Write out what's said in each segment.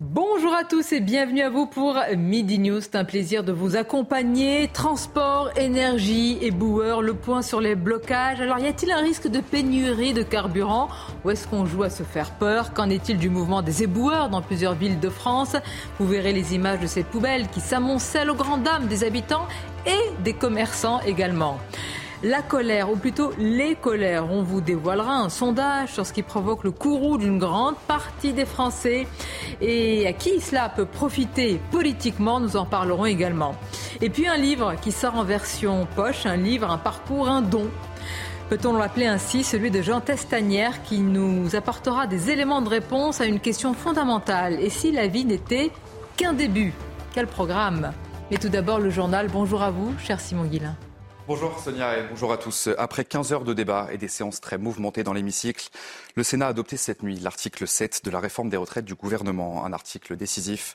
Bonjour à tous et bienvenue à vous pour Midi News. C'est un plaisir de vous accompagner. Transport, énergie, éboueur, le point sur les blocages. Alors, y a-t-il un risque de pénurie de carburant? Ou est-ce qu'on joue à se faire peur? Qu'en est-il du mouvement des éboueurs dans plusieurs villes de France? Vous verrez les images de ces poubelles qui s'amoncellent aux grandes dames des habitants et des commerçants également. La colère, ou plutôt les colères. On vous dévoilera un sondage sur ce qui provoque le courroux d'une grande partie des Français et à qui cela peut profiter politiquement. Nous en parlerons également. Et puis un livre qui sort en version poche, un livre, un parcours, un don. Peut-on l'appeler ainsi, celui de Jean Testanière, qui nous apportera des éléments de réponse à une question fondamentale. Et si la vie n'était qu'un début? Quel programme? Mais tout d'abord, le journal. Bonjour à vous, cher Simon Guillain. Bonjour Sonia et bonjour à tous. Après 15 heures de débat et des séances très mouvementées dans l'hémicycle, le Sénat a adopté cette nuit l'article 7 de la réforme des retraites du gouvernement, un article décisif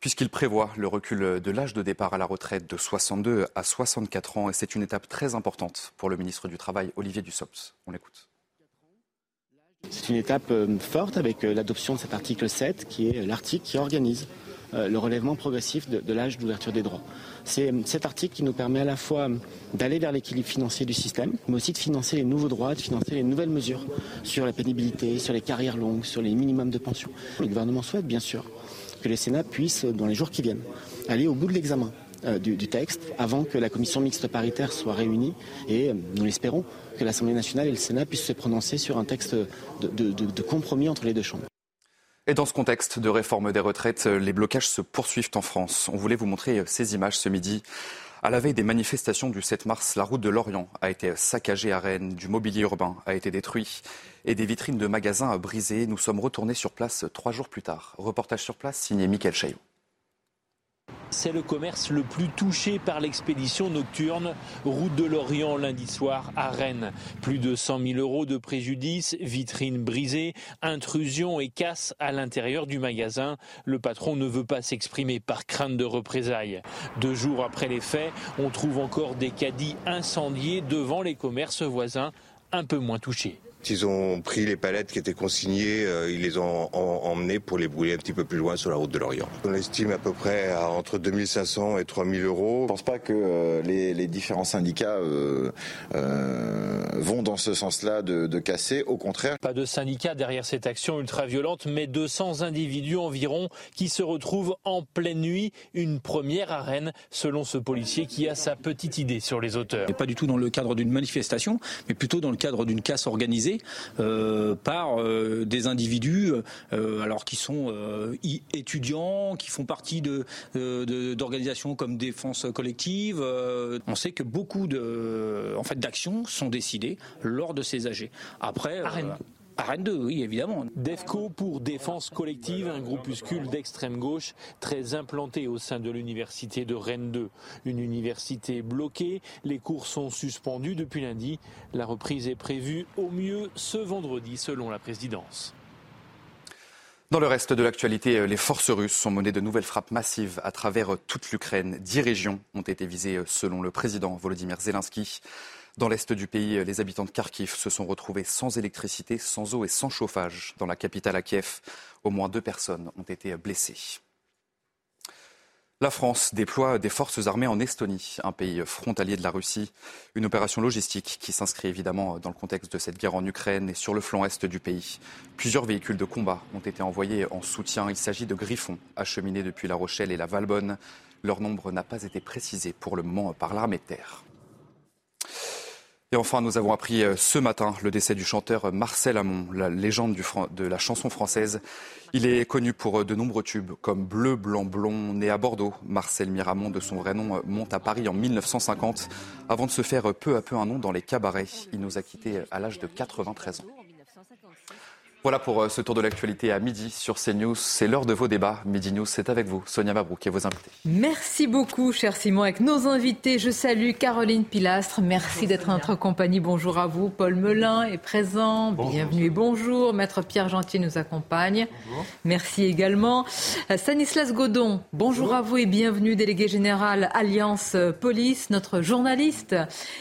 puisqu'il prévoit le recul de l'âge de départ à la retraite de 62 à 64 ans et c'est une étape très importante pour le ministre du Travail Olivier Dussopt. On l'écoute. C'est une étape euh, forte avec euh, l'adoption de cet article 7 qui est l'article qui organise le relèvement progressif de, l'âge d'ouverture des droits. C'est cet article qui nous permet à la fois d'aller vers l'équilibre financier du système, mais aussi de financer les nouveaux droits, de financer les nouvelles mesures sur la pénibilité, sur les carrières longues, sur les minimums de pension. Le gouvernement souhaite bien sûr que le Sénat puisse, dans les jours qui viennent, aller au bout de l'examen euh, du, texte avant que la commission mixte paritaire soit réunie et euh, nous l'espérons que l'Assemblée nationale et le Sénat puissent se prononcer sur un texte de compromis entre les deux chambres. Et dans ce contexte de réforme des retraites, les blocages se poursuivent en France. On voulait vous montrer ces images ce midi. À la veille des manifestations du 7 mars, la route de Lorient a été saccagée à Rennes, du mobilier urbain a été détruit et des vitrines de magasins brisées. Nous sommes retournés sur place trois jours plus tard. Reportage sur place signé Mickaël Chaillot. C'est le commerce le plus touché par l'expédition nocturne route de l'Orient lundi soir à Rennes. Plus de 100 000 euros de préjudice, vitrines brisées, intrusion et casse à l'intérieur du magasin. Le patron ne veut pas s'exprimer par crainte de représailles. Deux jours après les faits, on trouve encore des caddies incendiés devant les commerces voisins un peu moins touchés. Ils ont pris les palettes qui étaient consignées, euh, ils les ont en, emmenées pour les brûler un petit peu plus loin sur la route de l'Orient. On estime à peu près à entre 2500 et 3000 euros. Je ne pense pas que euh, les, les, différents syndicats euh, vont dans ce sens-là de, de, casser. Au contraire. Pas de syndicat derrière cette action ultra-violente, mais 200 individus environ qui se retrouvent en pleine nuit. Une première à Rennes, selon ce policier qui a sa petite idée sur les auteurs. Et pas du tout dans le cadre d'une manifestation, mais plutôt dans le cadre d'une casse organisée euh, par euh, des individus euh, alors qui sont étudiants, qui font partie de, d'organisations comme Défense collective. on sait que beaucoup de, en fait, d'actions sont décidées lors de ces AG. Après. À Rennes 2, oui, évidemment. DEFCO pour Défense Collective, un groupuscule d'extrême gauche très implanté au sein de l'université de Rennes 2. Une université bloquée, les cours sont suspendus depuis lundi. La reprise est prévue au mieux ce vendredi selon la présidence. Dans le reste de l'actualité, les forces russes ont mené de nouvelles frappes massives à travers toute l'Ukraine. Dix régions ont été visées selon le président Volodymyr Zelensky. Dans l'est du pays, les habitants de Kharkiv se sont retrouvés sans électricité, sans eau et sans chauffage. Dans la capitale à Kiev, au moins deux personnes ont été blessées. La France déploie des forces armées en Estonie, un pays frontalier de la Russie. Une opération logistique qui s'inscrit évidemment dans le contexte de cette guerre en Ukraine et sur le flanc est du pays. Plusieurs véhicules de combat ont été envoyés en soutien. Il s'agit de Griffons acheminés depuis La Rochelle et la Valbonne. Leur nombre n'a pas été précisé pour le moment par l'armée de terre. Et enfin, nous avons appris euh, ce matin le décès du chanteur Marcel Amont, la légende de la chanson française. Il est connu pour euh, de nombreux tubes comme Bleu, Blanc, Blond. Né à Bordeaux, Marcel Miramont, de son vrai nom, euh, monte à Paris en 1950 avant de se faire peu à peu un nom dans les cabarets. Il nous a quittés à l'âge de 93 ans. Voilà pour euh, ce tour de l'actualité à midi sur CNews. C'est l'heure de vos débats. Midi News, c'est avec vous, Sonia Mabrouk et vos invités. Merci beaucoup, cher Simon. Avec nos invités, je salue Caroline Pilastre. Merci d'être en notre compagnie. Bonjour à vous. Paul Melun est présent. Bienvenue et bonjour. Maître Pierre Gentil nous accompagne. Merci également. Euh, Stanislas Godon, bonjour, à vous et bienvenue, délégué général Alliance euh, Police, notre journaliste.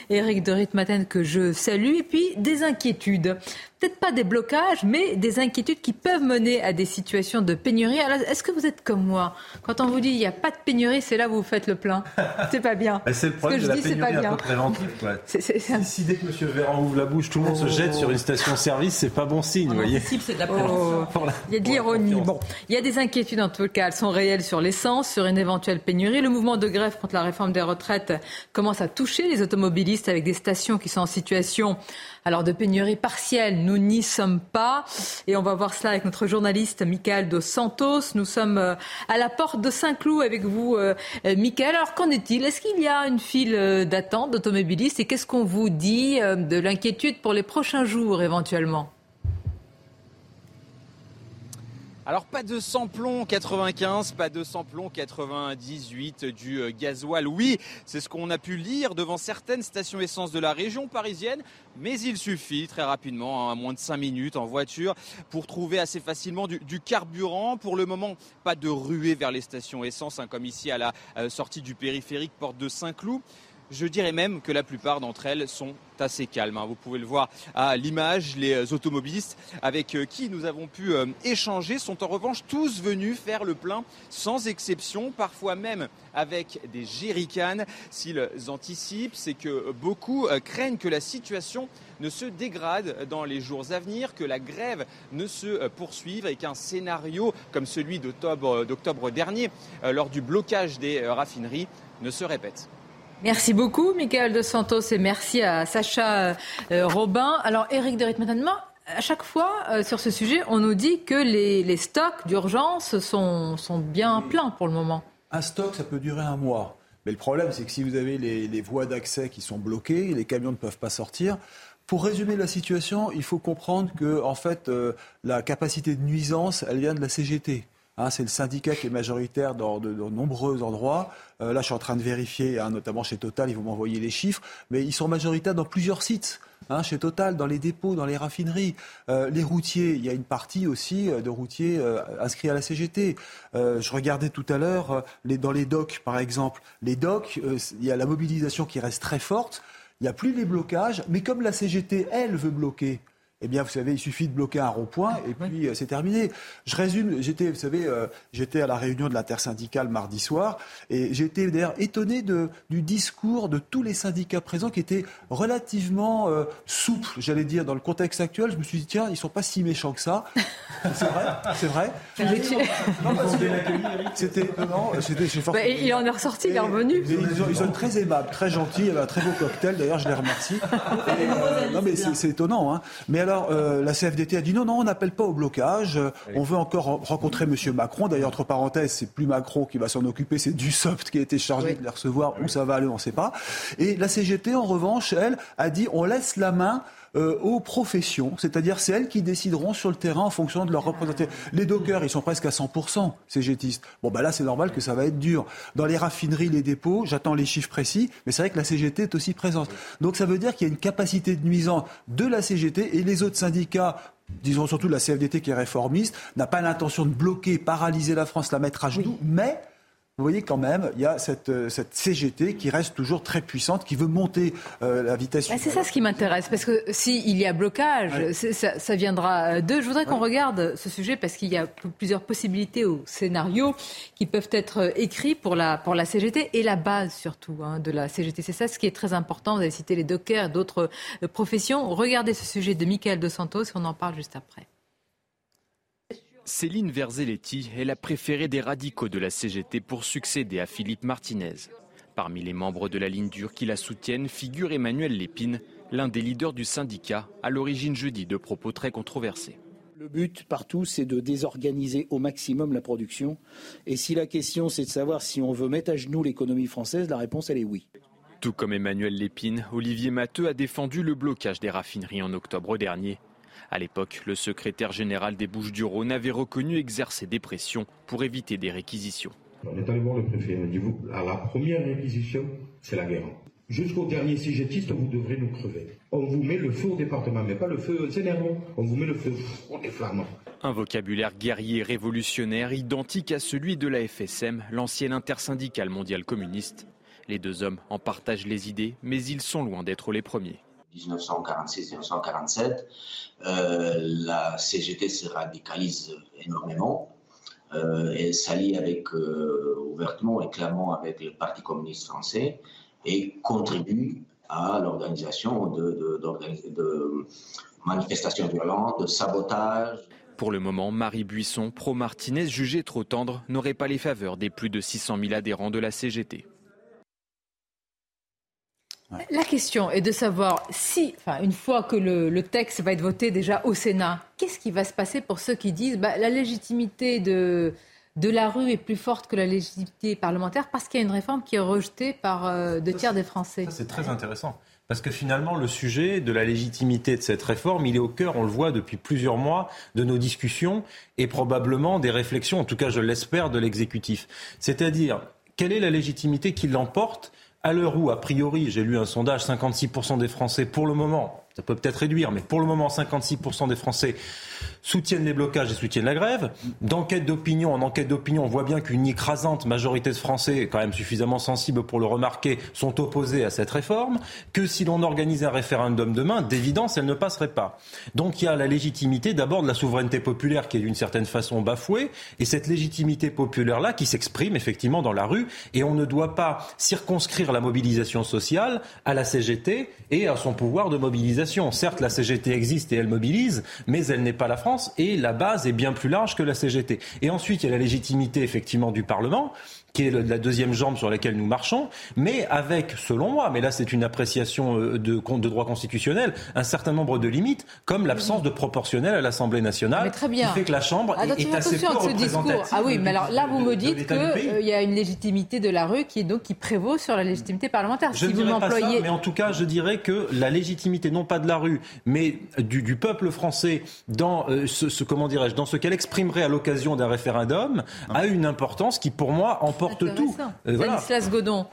Éric de Ritmaten que je salue. Et puis, des inquiétudes peut-être pas des blocages, mais des inquiétudes qui peuvent mener à des situations de pénurie. Est-ce que vous êtes comme moi Quand on vous dit il n'y a pas de pénurie, c'est là où vous faites le plein. C'est pas bien. c'est le problème Ce que de je la dis, pénurie un peu préventive. Si, dès que M. Véran ouvre la bouche, tout le monde se jette sur une station-service, c'est pas bon signe. vous voyez. c'est de la oh. Il y a de l'ironie. Bon, il y a des inquiétudes en tout cas. Elles sont réelles sur l'essence, sur une éventuelle pénurie. Le mouvement de grève contre la réforme des retraites commence à toucher les automobilistes avec des stations qui sont en situation alors de pénurie partielle, nous n'y sommes pas. Et on va voir cela avec notre journaliste Michael Dos Santos. Nous sommes euh, à la porte de Saint-Cloud avec vous, euh, euh, Michael. Alors qu'en est-il? Est-ce qu'il y a une file d'attente d'automobilistes? Et qu'est-ce qu'on vous dit de l'inquiétude pour les prochains jours éventuellement? Alors pas de samplon 95, pas de samplon 98 du euh, gasoil. Oui, c'est ce qu'on a pu lire devant certaines stations essence de la région parisienne, mais il suffit très rapidement, hein, à moins de 5 minutes en voiture, pour trouver assez facilement du, carburant. Pour le moment, pas de ruée vers les stations essence, hein, comme ici à la euh, sortie du périphérique porte de Saint-Cloud. Je dirais même que la plupart d'entre elles sont assez calmes. Hein. Vous pouvez le voir à l'image. Les euh, automobilistes avec euh, qui nous avons pu euh, échanger sont en revanche tous venus faire le plein sans exception, parfois même avec des jerrycans. S'ils anticipent, c'est que beaucoup craignent que la situation ne se dégrade dans les jours à venir, que la grève ne se poursuive et qu'un scénario comme celui d'octobre dernier, lors du blocage des raffineries, ne se répète. Merci beaucoup, Michael De Santos, et merci à Sacha euh, Robin. Alors, Eric de à chaque fois, euh, sur ce sujet, on nous dit que les, stocks d'urgence sont, sont, bien pleins pour le moment. Un stock, ça peut durer un mois. Mais le problème, c'est que si vous avez les, voies d'accès qui sont bloquées, les camions ne peuvent pas sortir. Pour résumer la situation, il faut comprendre que, en fait, euh, la capacité de nuisance, elle vient de la CGT. Hein, c'est le syndicat qui est majoritaire dans de, nombreux endroits. Euh, là, je suis en train de vérifier, hein, notamment chez Total, ils vont m'envoyer les chiffres, mais ils sont majoritaires dans plusieurs sites. Hein, chez Total, dans les dépôts, dans les raffineries, euh, les routiers, il y a une partie aussi euh, de routiers inscrits à la CGT. je regardais tout à l'heure dans les docks, par exemple. Les docks, il y a la mobilisation qui reste très forte. Il n'y a plus les blocages, mais comme la CGT, elle, veut bloquer, eh bien, vous savez, il suffit de bloquer un rond-point et puis euh, c'est terminé. Je résume, j'étais, vous savez, euh, j'étais à la réunion de l'intersyndicale mardi soir et j'étais d'ailleurs étonné de, du discours de tous les syndicats présents qui étaient relativement euh, souples, j'allais dire, dans le contexte actuel. Je me suis dit, tiens, ils sont pas si méchants que ça. c'est vrai, c'est vrai. c'était étonnant. Bah, il en est ressorti, il est revenu. Ils, sont très aimables, très gentils. Il y avait un très beau cocktail, d'ailleurs, je les remercie. non, mais c'est étonnant. Hein. Mais alors, euh, la CFDT a dit non, non, on n'appelle pas au blocage. On veut encore rencontrer M. Macron. D'ailleurs, entre parenthèses, c'est plus Macron qui va s'en occuper, c'est Dussopt qui a été chargé de les recevoir. Où ça va aller, on ne sait pas. Et la CGT, en revanche, elle, a dit on laisse la main euh, aux professions, c'est-à-dire celles qui décideront sur le terrain en fonction de leur représentation. Les dockers, ils sont presque à 100% CGTistes. Bon, bah là, c'est normal que ça va être dur. Dans les raffineries, les dépôts, j'attends les chiffres précis, mais c'est vrai que la CGT est aussi présente. Donc ça veut dire qu'il y a une capacité de nuisance de la CGT et les autres syndicats disons surtout la CFDT qui est réformiste, n'a pas l'intention de bloquer, paralyser la France, la mettre à genoux, mais vous voyez quand même, il y a cette, euh, cette CGT qui reste toujours très puissante, qui veut monter euh, la vitesse. c'est ça ce qui m'intéresse, parce que s'il y a blocage, ça, ça, viendra d'eux. Je voudrais qu'on regarde ce sujet parce qu'il y a plusieurs possibilités ou scénarios qui peuvent être euh, écrits pour la, pour la CGT et la base surtout hein, de la CGT. C'est ça ce qui est très important. Vous avez cité les dockers, d'autres professions. Regardez ce sujet de Michael Dos Santos et on en parle juste après. Céline Verzelletti est la préférée des radicaux de la CGT pour succéder à Philippe Martinez. Parmi les membres de la ligne dure qui la soutiennent figure Emmanuel Lépine, l'un des leaders du syndicat, à l'origine jeudi de propos très controversés. Le but partout, c'est de désorganiser au maximum la production. Et si la question, c'est de savoir si on veut mettre à genoux l'économie française, la réponse, elle est oui. Tout comme Emmanuel Lépine, Olivier Matteux a défendu le blocage des raffineries en octobre dernier À l'époque, le secrétaire général des Bouches-du-Rhône avait reconnu exercer des pressions pour éviter des réquisitions. On est allé voir le préfet. On dit vous, à la première réquisition, c'est la guerre. Jusqu'au dernier sigetiste, vous devrez nous crever. On vous met le feu au département, mais pas le feu Zénéron. On vous met le feu. On est. Un vocabulaire guerrier révolutionnaire identique à celui de la FSM, l'ancienne intersyndicale mondiale communiste. Les deux hommes en partagent les idées, mais ils sont loin d'être les premiers. 1946-1947, euh, la CGT se radicalise énormément. Euh, elle s'allie avec, euh, ouvertement et clairement avec le Parti communiste français et contribue à l'organisation de, de manifestations violentes, de sabotage. Pour le moment, Marie Buisson, pro-Martinez, jugée trop tendre, n'aurait pas les faveurs des plus de 600 000 adhérents de la CGT. La question est de savoir si, enfin, une fois que le, texte va être voté déjà au Sénat, qu'est-ce qui va se passer pour ceux qui disent bah, la légitimité de, de la rue est plus forte que la légitimité parlementaire parce qu'il y a une réforme qui est rejetée par euh, deux tiers des Français? C'est très intéressant. Parce que finalement, le sujet de la légitimité de cette réforme, il est au cœur, on le voit depuis plusieurs mois, de nos discussions et probablement des réflexions, en tout cas je l'espère, de l'exécutif. C'est-à-dire, quelle est la légitimité qui l'emporte à l'heure où, a priori, j'ai lu un sondage, 56% des Français, pour le moment, ça peut peut-être réduire, mais pour le moment, 56% des Français soutiennent les blocages et soutiennent la grève. D'enquête d'opinion en enquête d'opinion, on voit bien qu'une écrasante majorité de Français, quand même suffisamment sensibles pour le remarquer, sont opposés à cette réforme. Que si l'on organise un référendum demain, d'évidence, elle ne passerait pas. Donc il y a la légitimité d'abord de la souveraineté populaire qui est d'une certaine façon bafouée, et cette légitimité populaire-là qui s'exprime effectivement dans la rue, et on ne doit pas circonscrire la mobilisation sociale à la CGT et à son pouvoir de mobilisation. Certes, la CGT existe et elle mobilise, mais elle n'est pas la France et la base est bien plus large que la CGT. Et ensuite, il y a la légitimité effectivement du Parlement qui est la deuxième jambe sur laquelle nous marchons, mais avec, selon moi, mais là c'est une appréciation euh, de, de droit constitutionnel, un certain nombre de limites, comme l'absence de proportionnel à l'Assemblée nationale, très bien. qui fait que la Chambre est, assez peu ce discours. Ah oui, mais alors là vous me dites qu'il euh, y a une légitimité de la rue qui est donc qui prévaut sur la légitimité parlementaire. Je si pas ça, mais en tout cas je dirais que la légitimité non pas de la rue, mais du, du peuple français dans euh, ce, ce, comment dirais-je, dans ce qu'elle exprimerait à l'occasion d'un référendum, a une importance qui pour moi emporte porte tout. Godon.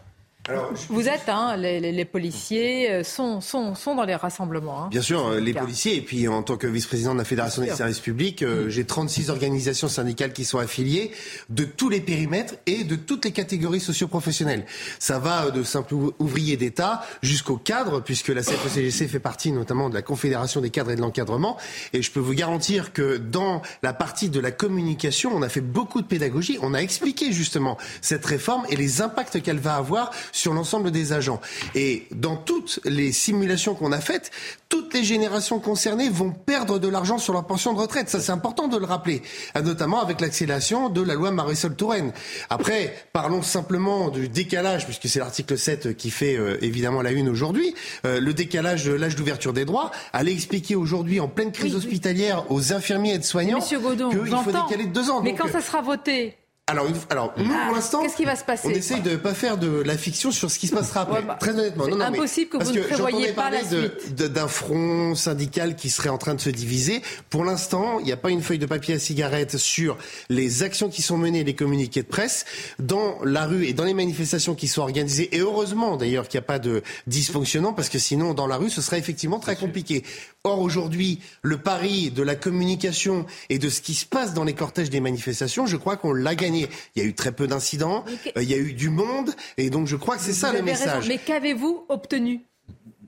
Vous êtes, hein, les, policiers euh, sont, sont, sont, dans les rassemblements. Hein. Bien sûr, les policiers. Et puis, en tant que vice-président de la Fédération des services publics, euh, mm. j'ai 36 organisations syndicales qui sont affiliées de tous les périmètres et de toutes les catégories socioprofessionnelles. Ça va de simples ouvriers d'État jusqu'aux cadres, puisque la CFE-CGC fait partie notamment de la Confédération des cadres et de l'encadrement. Et je peux vous garantir que dans la partie de la communication, on a fait beaucoup de pédagogie. On a expliqué justement cette réforme et les impacts qu'elle va avoir sur l'ensemble des agents. Et dans toutes les simulations qu'on a faites, toutes les générations concernées vont perdre de l'argent sur leur pension de retraite. Ça, c'est important de le rappeler, ah, notamment avec l'accélération de la loi Marisol Touraine. Après, parlons simplement du décalage, puisque c'est l'article 7 qui fait euh, évidemment la une aujourd'hui, euh, le décalage de l'âge d'ouverture des droits. Allez expliquer aujourd'hui, en pleine crise hospitalière, aux infirmiers et soignants qu'il faut décaler de deux ans. Mais quand ça sera voté, alors, alors nous, pour l'instant, qu'est-ce qui va se passer On essaye de ne pas faire de la fiction sur ce qui se passera après. Bah, très honnêtement, non, non, impossible que vous ne prévoyiez pas la suite. D'un front syndical qui serait en train de se diviser. Pour l'instant, il n'y a pas une feuille de papier à cigarette sur les actions qui sont menées, les communiqués de presse dans la rue et dans les manifestations qui sont organisées. Et heureusement, d'ailleurs, qu'il n'y a pas de dysfonctionnement, parce que sinon, dans la rue, ce serait effectivement très compliqué. Or, aujourd'hui, le pari de la communication et de ce qui se passe dans les cortèges des manifestations, je crois qu'on l'a gagné. Il y a eu très peu d'incidents, euh, il y a eu du monde, et donc je crois que c'est ça le message. Mais qu'avez-vous obtenu?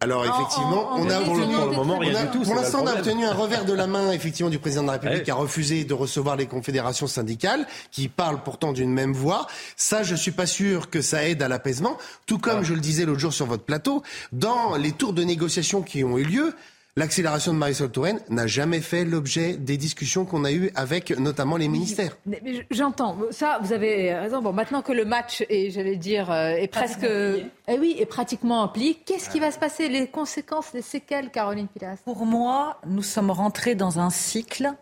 Alors effectivement, on a pour le, moment rien du tout. Pour l'instant, on a obtenu un revers de la main effectivement du président de la République qui a refusé de recevoir les confédérations syndicales, qui parlent pourtant d'une même voix. Ça, je suis pas sûr que ça aide à l'apaisement. Tout comme ah. je le disais l'autre jour sur votre plateau, dans les tours de négociation qui ont eu lieu, L'accélération de Marisol Touraine n'a jamais fait l'objet des discussions qu'on a eues avec notamment les ministères. J'entends. Ça, vous avez raison. Bon, maintenant que le match est, j'allais dire, euh, est presque, eh oui, est pratiquement appliqué, qu'est-ce qui va se passer? Les conséquences, les séquelles, Caroline Pilas? Pour moi, nous sommes rentrés dans un cycle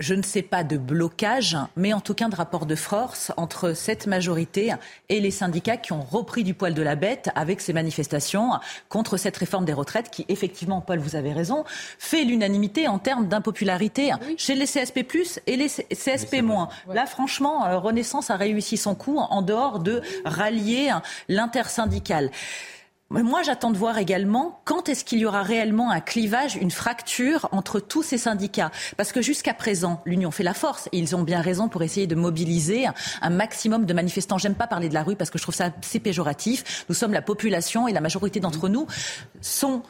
je ne sais pas de blocage, mais en tout cas de rapport de force entre cette majorité et les syndicats qui ont repris du poil de la bête avec ces manifestations contre cette réforme des retraites qui, effectivement, Paul, vous avez raison, fait l'unanimité en termes d'impopularité chez les CSP+, et les CSP-. Là, franchement, euh, Renaissance a réussi son coup en dehors de rallier l'intersyndical. Moi, j'attends de voir également quand est-ce qu'il y aura réellement un clivage, une fracture entre tous ces syndicats. Parce que jusqu'à présent, l'Union fait la force et ils ont bien raison pour essayer de mobiliser un maximum de manifestants. J'aime pas parler de la rue parce que je trouve ça assez péjoratif. Nous sommes la population et la majorité d'entre nous sont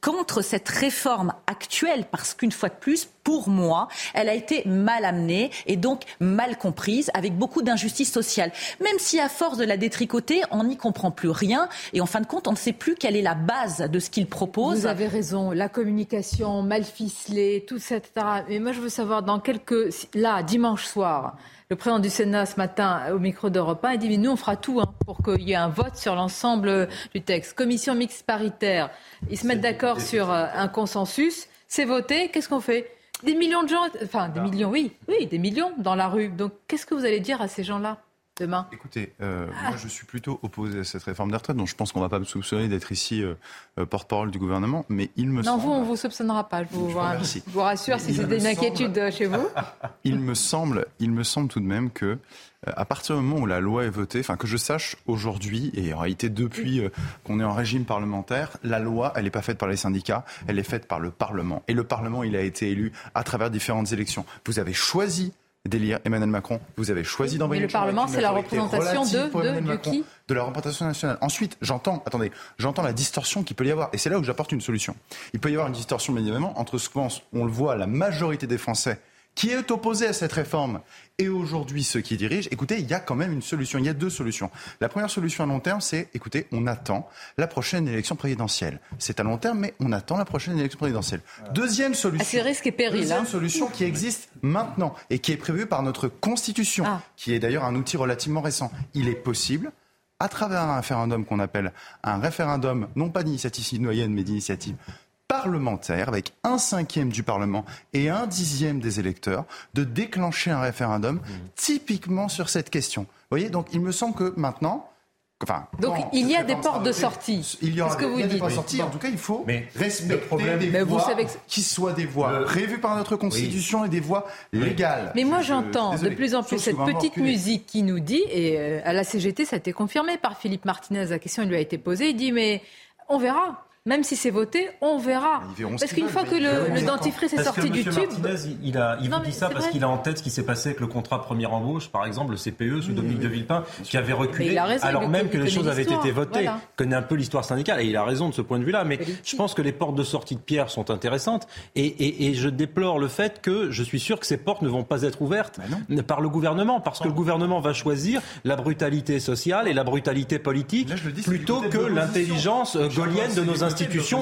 contre cette réforme actuelle parce qu'une fois de plus, pour moi, elle a été mal amenée et donc mal comprise avec beaucoup d'injustice sociale. Même si à force de la détricoter, on n'y comprend plus rien et en fin de compte, on ne sait plus quelle est la base de ce qu'il propose. Vous avez raison, la communication mal ficelée, tout ça, etc. Mais moi, je veux savoir dans quelques... Là, dimanche soir, le président du Sénat ce matin au micro d'Europe 1 a dit mais nous on fera tout hein, pour qu'il y ait un vote sur l'ensemble du texte. Commission mixte paritaire, ils se mettent d'accord sur euh, un consensus, c'est voté, qu'est-ce qu'on fait? Des millions de gens, enfin des millions, oui, oui, des millions dans la rue. Donc qu'est-ce que vous allez dire à ces gens-là? Demain Écoutez, euh, moi je suis plutôt opposé à cette réforme des retraites, donc je pense qu'on ne va pas me soupçonner d'être ici euh, euh, porte-parole du gouvernement, mais il me non, semble... vous, on ne vous soupçonnera pas, je vous, vous rassure si c'était une inquiétude chez vous. il, me semble, il me semble tout de même que à partir du moment où la loi est votée, enfin que je sache aujourd'hui, et en réalité depuis qu'on est en régime parlementaire, la loi, elle n'est pas faite par les syndicats, elle est faite par le Parlement. Et le Parlement, il a été élu à travers différentes élections. Vous avez choisi d'élire Emmanuel Macron. Vous avez choisi d'envoyer. Mais le Parlement, c'est la représentation de, de, qui De la représentation nationale. Ensuite, j'entends, attendez, j'entends la distorsion qu'il peut y avoir, et c'est là où j'apporte une solution. Il peut y avoir une distorsion, bien évidemment, entre ce qu'on on le voit, la majorité des Français qui est opposé à cette réforme et aujourd'hui ceux qui dirigent, écoutez, il y a quand même une solution. Il y a deux solutions. La première solution à long terme, c'est, écoutez, on attend la prochaine élection présidentielle. C'est à long terme, mais on attend la prochaine élection présidentielle. Deuxième solution. À risques et périls. Deuxième hein. solution qui existe maintenant et qui est prévue par notre Constitution, ah. qui est d'ailleurs un outil relativement récent. Il est possible à travers un référendum qu'on appelle un référendum, non pas d'initiative citoyenne, mais d'initiative parlementaire, avec un cinquième du Parlement et un dixième des électeurs, de déclencher un référendum mmh. typiquement sur cette question. Vous voyez, donc il me semble que maintenant, Enfin, Donc il y a des portes de sortie. Il y aura que des, vous il y a dites. des portes de sortie. En tout cas, il faut mais respecter problème, des mais voies vous savez que... qui soient des voies prévues par notre Constitution oui. et des voies légales. Mais moi, j'entends de plus en plus cette petite musique qui nous dit, et euh, à la CGT, ça a été confirmé par Philippe Martinez, la question lui a été posée, il dit, mais on verra. Même si c'est voté, on verra. Parce qu'une fois que le, le dentifrice est sorti du tube. Martinez, il, a, il vous dit ça parce qu'il a en tête ce qui s'est passé avec le contrat première embauche, par exemple, le CPE sous Dominique de Villepin, qui avait reculé raison, alors même que les choses avaient été votées. Voilà. connaît un peu l'histoire syndicale et il a raison de ce point de vue-là. Mais je pense que les portes de sortie de Pierre sont intéressantes et, et, et, je déplore le fait que je suis sûr que ces portes ne vont pas être ouvertes bah par le gouvernement parce que le gouvernement va choisir la brutalité sociale et la brutalité politique Là, dis, plutôt que l'intelligence gaulienne de nos institutions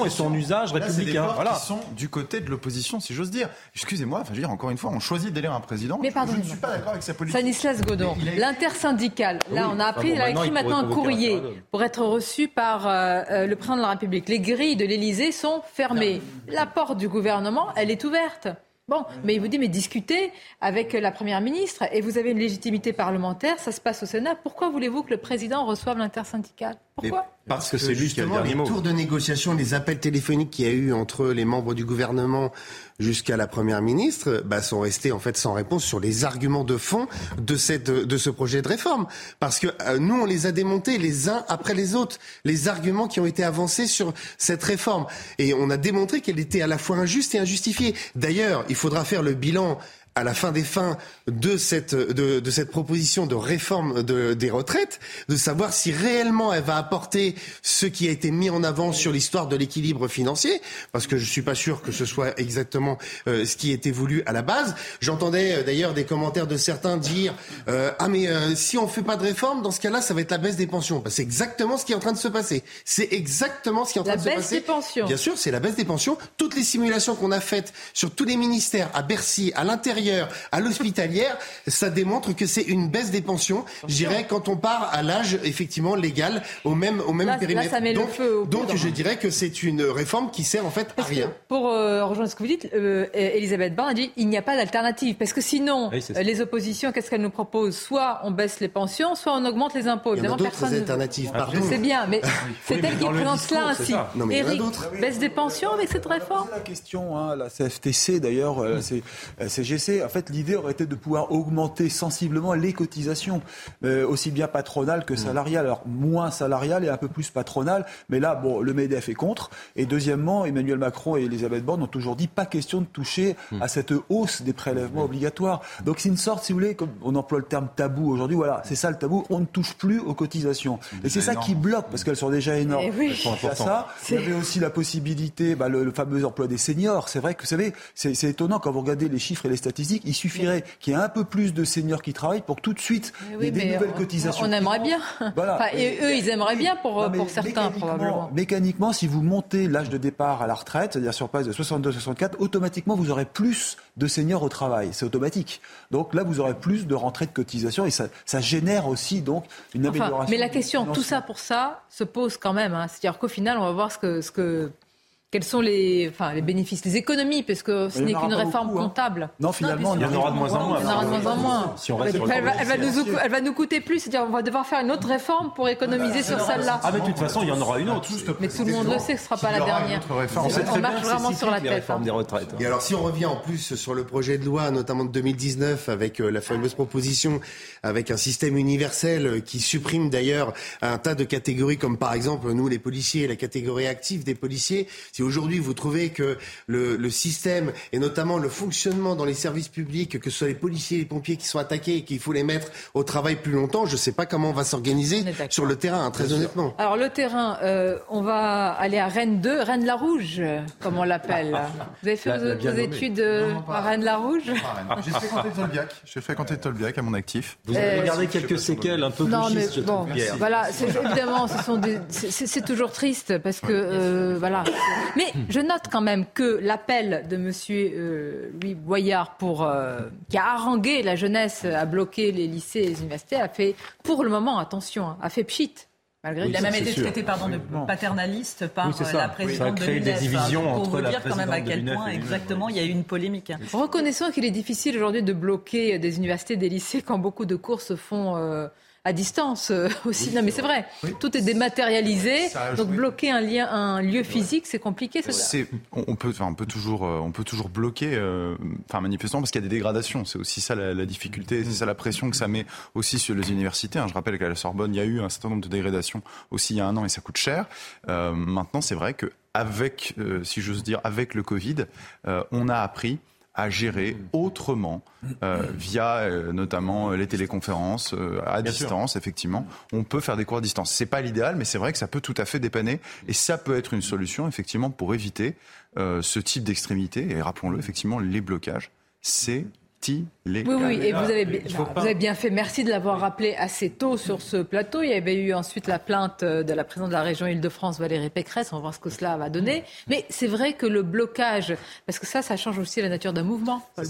et son usage républicain. Là, voilà. qui sont du côté de l'opposition, si j'ose dire. Excusez-moi, enfin, je veux dire, encore une fois, on choisit d'élire un président. Mais pardon, je ne suis pas d'accord avec sa politique. Stanislas Godon, l'intersyndical. Là, Oui. on a appris, Ah bon, il a maintenant, écrit maintenant un courrier pour être reçu par euh, euh, le président de la République. Les grilles de l'Élysée sont fermées. La porte du gouvernement, elle est ouverte. Bon, mais il vous dit, mais discutez avec la Première ministre et vous avez une légitimité parlementaire, ça se passe au Sénat. Pourquoi voulez-vous que le président reçoive l'intersyndical Pourquoi? Parce que c'est le justement, dernier les mot. tours de négociation, les appels téléphoniques qu'il y a eu entre les membres du gouvernement jusqu'à la première ministre, bah, sont restés en fait sans réponse sur les arguments de fond de cette de ce projet de réforme. Parce que euh, nous, on les a démontés les uns après les autres, les arguments qui ont été avancés sur cette réforme, et on a démontré qu'elle était à la fois injuste et injustifiée. D'ailleurs, il faudra faire le bilan à la fin des fins de cette, de, de cette proposition de réforme de, des retraites, de savoir si réellement elle va apporter ce qui a été mis en avant sur l'histoire de l'équilibre financier, parce que je suis pas sûr que ce soit exactement euh, ce qui était voulu à la base. J'entendais euh, d'ailleurs des commentaires de certains dire euh, ah mais si on fait pas de réforme, dans ce cas-là, ça va être la baisse des pensions. Bah, c'est exactement ce qui est en train de se passer. C'est exactement ce qui est en train La de se baisse passer. des pensions. Bien sûr, c'est la baisse des pensions. Toutes les simulations qu'on a faites sur tous les ministères, à Bercy, à l'intérieur supérieure à l'hospitalière, ça démontre que c'est une baisse des pensions, je dirais, quand on part à l'âge effectivement légal au même, au même périmètre. donc, donc je dirais que c'est une réforme qui sert en fait à rien. Pour euh, rejoindre ce que vous dites, euh, Elisabeth Borne a dit il n'y a pas d'alternative. Parce que sinon, les oppositions, qu'est-ce qu'elles nous proposent? Soit on baisse les pensions, soit on augmente les impôts. Il y en a d'autres alternatives, pardon. Sais bien, mais c'est elle qui présente cela ainsi. Non, Eric, baisse des pensions avec cette réforme la question, hein, la CFTC d'ailleurs, euh, c'est CGC. En fait, l'idée aurait été de pouvoir augmenter sensiblement les cotisations, aussi bien patronales que salariales. Alors, moins salariales et un peu plus patronales. Mais là, bon, le MEDEF est contre. Et deuxièmement, Emmanuel Macron et Elisabeth Borne ont toujours dit pas question de toucher à cette hausse des prélèvements obligatoires. Donc, c'est une sorte, si vous voulez, comme on emploie le terme tabou aujourd'hui, voilà, c'est ça le tabou. On ne touche plus aux cotisations. Et c'est ça qui bloque parce qu'elles sont déjà énormes. Eh oui. ça. Il y avait aussi la possibilité, bah, le, fameux emploi des seniors. C'est vrai que vous savez, c'est étonnant quand vous regardez les chiffres et les statistiques. Il suffirait qu'il y ait un peu plus de seniors qui travaillent pour que tout de suite il y ait des nouvelles cotisations. On aimerait bien. Voilà. et eux, ils aimeraient bien pour, pour certains, probablement. Mécaniquement, si vous montez l'âge de départ à la retraite, c'est-à-dire sur base de 62-64, automatiquement, vous aurez plus de seniors au travail. C'est automatique. Donc là, vous aurez plus de rentrées de cotisation et ça, ça génère aussi donc une amélioration. mais la question, tout ça pour ça, se pose quand même. Hein. C'est-à-dire qu'au final, on va voir ce que, ce que quels sont les, enfin, les bénéfices, les économies, parce que ce n'est qu'une réforme hein. comptable. Non, finalement, il y en aura de moins en moins. Il y en aura de moins en moins. Si on elle, va, elle, va nous, elle, va, nous, coûter plus, c'est-à-dire on va devoir faire une autre réforme pour économiser sur celle-là. Ah, mais de toute façon, il y en aura une autre. Mais tout le monde le sait que ce ne sera pas la dernière. On marche vraiment sur la tête. Hein. des retraites. Et alors, si on revient en plus sur le projet de loi, notamment de 2019, avec euh, la fameuse proposition, avec un système universel qui supprime d'ailleurs un tas de catégories, comme par exemple, nous, les policiers, la catégorie active des policiers, si aujourd'hui vous trouvez que le, système et notamment le fonctionnement dans les services publics, que ce soit les policiers et les pompiers qui sont attaqués et qu'il faut les mettre au travail plus longtemps, je ne sais pas comment on va s'organiser sur le terrain, hein, très honnêtement. Alors le terrain, euh, on va aller à Rennes 2, Rennes-la-Rouge, comme on l'appelle. Vous avez fait vos, études euh, à Rennes-la-Rouge J'ai fréquenté Tolbiac. J'ai fréquenté Tolbiac à mon actif. Vous avez regardé quelques séquelles un peu non, mais bon, voilà, évidemment, c'est toujours triste parce que euh, voilà. Mais je note quand même que l'appel de M. Euh, Louis Boyard pour, euh, qui a harangué la jeunesse à bloquer les lycées et les universités a fait, pour le moment, attention, hein, a fait pchit. Malgré il a même été traité pardon, de paternaliste par euh, la présidente de l'UNEF. des divisions pour entre vous dire quand même à quel point exactement il y a eu une polémique. Reconnaissons qu'il est difficile aujourd'hui de bloquer des universités, des lycées quand beaucoup de cours se font à distance euh, aussi. non, mais c'est vrai. Tout est dématérialisé. donc bloquer un lien, un lieu physique, c'est compliqué. C'est, on peut, enfin, on peut toujours, euh, on peut toujours bloquer, euh, enfin manifestement parce qu'il y a des dégradations. C'est aussi ça la, difficulté, c'est ça la pression que ça met aussi sur les universités. Hein. Je rappelle qu'à la Sorbonne, il y a eu un certain nombre de dégradations aussi il y a un an et ça coûte cher. maintenant, c'est vrai que avec, si j'ose dire, avec le Covid, on a appris à gérer autrement euh, via euh, notamment les téléconférences euh, à distance effectivement. On peut faire des cours à distance. C'est pas l'idéal mais c'est vrai que ça peut tout à fait dépanner. Et ça peut être une solution effectivement pour éviter ce type d'extrémité. Et rappelons-le effectivement les blocages c'est oui, oui, et vous avez, vous avez bien fait. Merci de l'avoir rappelé assez tôt sur ce plateau. Il y avait eu ensuite la plainte de la présidente de la région Île-de-France, Valérie Pécresse. On va voir ce que cela va donner. Mais c'est vrai que le blocage, parce que ça, ça change aussi la nature d'un mouvement, Paul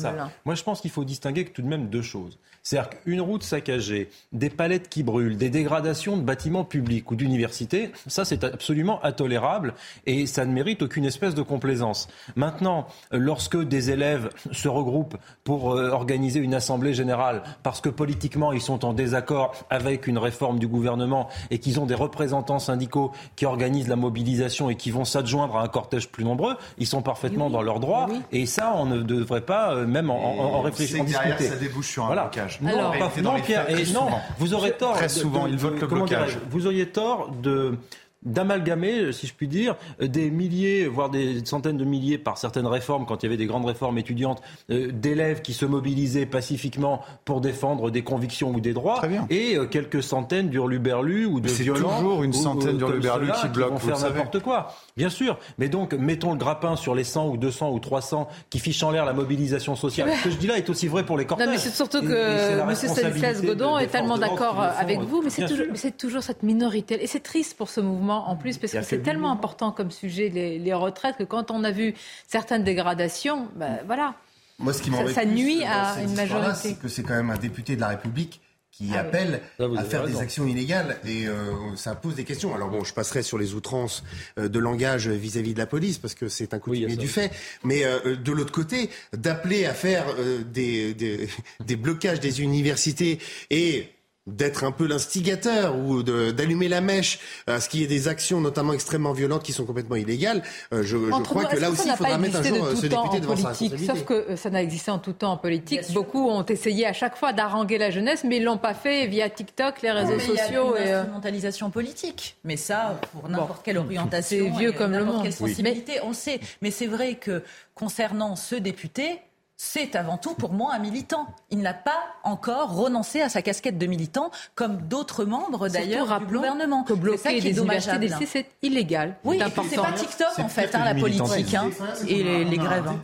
Moi, je pense qu'il faut distinguer tout de même deux choses. C'est-à-dire qu'une route saccagée, des palettes qui brûlent, des dégradations de bâtiments publics ou d'universités, ça c'est absolument intolérable et ça ne mérite aucune espèce de complaisance. Maintenant, lorsque des élèves se regroupent pour euh, organiser une assemblée générale parce que politiquement ils sont en désaccord avec une réforme du gouvernement et qu'ils ont des représentants syndicaux qui organisent la mobilisation et qui vont s'adjoindre à un cortège plus nombreux, ils sont parfaitement dans leurs droits et ça on ne devrait pas euh, même en, en réfléchir, en discuter. Ça débouche sur un voilà. Non, non, Pierre, et non, vous aurez tort. Très souvent, ils votent le blocage. Vous auriez tort de d'amalgamer, si je puis dire, des milliers, voire des centaines de milliers par certaines réformes, quand il y avait des grandes réformes étudiantes, euh, d'élèves qui se mobilisaient pacifiquement pour défendre des convictions ou des droits, et euh, quelques centaines d'urluberlus ou de violents. C'est toujours une centaine d'urluberlus qui bloquent, qui vont faire n'importe quoi. Bien sûr, mais donc mettons le grappin sur les 100 ou 200 ou 300 qui fichent en l'air la mobilisation sociale. Ce que je dis là est aussi vrai pour les cortèges. Non, mais c'est surtout que M. Stanislas Godon est tellement d'accord avec vous, mais c'est toujours, toujours, cette minorité. Et c'est triste pour ce mouvement en plus, parce que c'est tellement important comme sujet, les, retraites, que quand on a vu certaines dégradations, ben, voilà. Moi, ce qui ça, nuit à une majorité. C'est que c'est quand même un député de la République qui ah appelle à faire des actions illégales et euh, ça pose des questions. Alors bon, je passerai sur les outrances euh, de langage vis-à-vis de la police parce que c'est un coutumier du fait. Mais euh, de l'autre côté, d'appeler à faire des, des, des blocages des universités et d'être un peu l'instigateur ou d'allumer la mèche à ce qu'il y ait des actions notamment extrêmement violentes qui sont complètement illégales, euh, je, je crois que là aussi il faudra mettre un jour euh, ce député devant sa Sauf que euh, ça n'a existé en tout temps en politique. Beaucoup ont essayé à chaque fois d'arranger la jeunesse, mais ils l'ont pas fait via TikTok, les réseaux sociaux. Il y a une instrumentalisation politique. Mais ça, pour n'importe quelle orientation, c'est vieux comme le monde. Quelle sensibilité, on sait. Mais c'est vrai que concernant ce député, c'est avant tout pour moi un militant. Il n'a pas encore renoncé à sa casquette de militant, comme d'autres membres d'ailleurs du gouvernement. Que bloquer des universités c'est illégal. Oui, c'est pas TikTok en fait, hein, la politique hein, et les, grèves. Hein.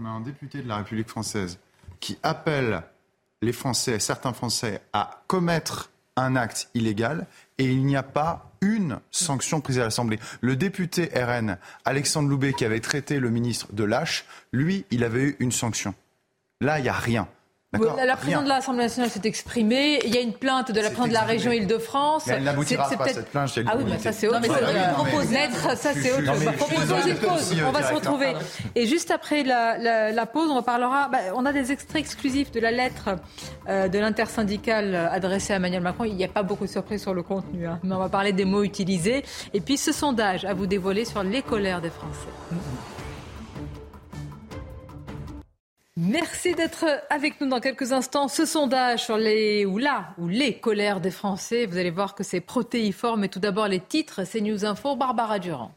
on a un député de la République française qui appelle les Français, certains Français, à commettre un acte illégal et il n'y a pas une sanction prise à l'Assemblée. Le député RN, Alexandre Loubet, qui avait traité le ministre de lâche, lui, il avait eu une sanction. Là, il n'y a rien. La, présidente de l'Assemblée nationale s'est exprimée. Il y a une plainte de la présidente de la région Île-de-France. Elle n'aboutira pas cette plainte. Ah oui, mais ça c'est autre chose. ça c'est autre chose. Une pause. On va se retrouver. Et juste après la, pause, on parlera. Bah, on a des extraits exclusifs de la lettre euh, de l'intersyndicale adressée à Emmanuel Macron. Il n'y a pas beaucoup de surprises sur le contenu, hein. mais on va parler des mots utilisés. Et puis ce sondage à vous dévoiler sur les colères des Français. Merci d'être avec nous dans quelques instants. Ce sondage sur les ou là ou les colères des Français, vous allez voir que c'est protéiforme. Mais tout d'abord les titres, c'est News Info, Barbara Durand.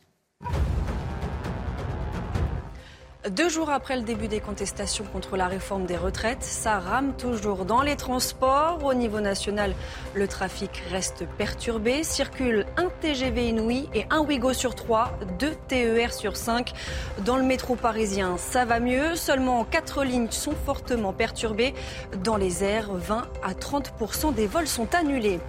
Deux jours après le début des contestations contre la réforme des retraites, ça rame toujours dans les transports. Au niveau national, le trafic reste perturbé. Circule un TGV inouï et un Ouigo sur trois, deux TER sur cinq. Dans le métro parisien, ça va mieux. Seulement quatre lignes sont fortement perturbées. Dans les airs, 20 à 30% des vols sont annulés.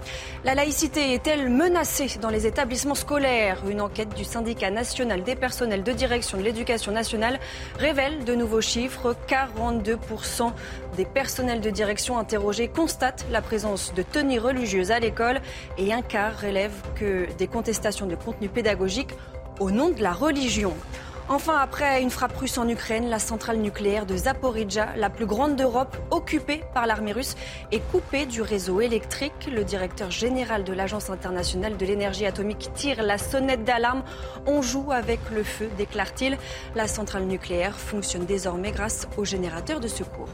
La laïcité est-elle menacée dans les établissements scolaires? Une enquête du syndicat national des personnels de direction de l'éducation nationale révèle de nouveaux chiffres. 42% des personnels de direction interrogés constatent la présence de tenues religieuses à l'école et un quart relève que des contestations de contenu pédagogique au nom de la religion. Enfin, après une frappe russe en Ukraine, la centrale nucléaire de Zaporizhia, la plus grande d'Europe, occupée par l'armée russe, est coupée du réseau électrique. Le directeur général de l'Agence internationale de l'énergie atomique tire la sonnette d'alarme. On joue avec le feu, déclare-t-il. La centrale nucléaire fonctionne désormais grâce aux générateurs de secours.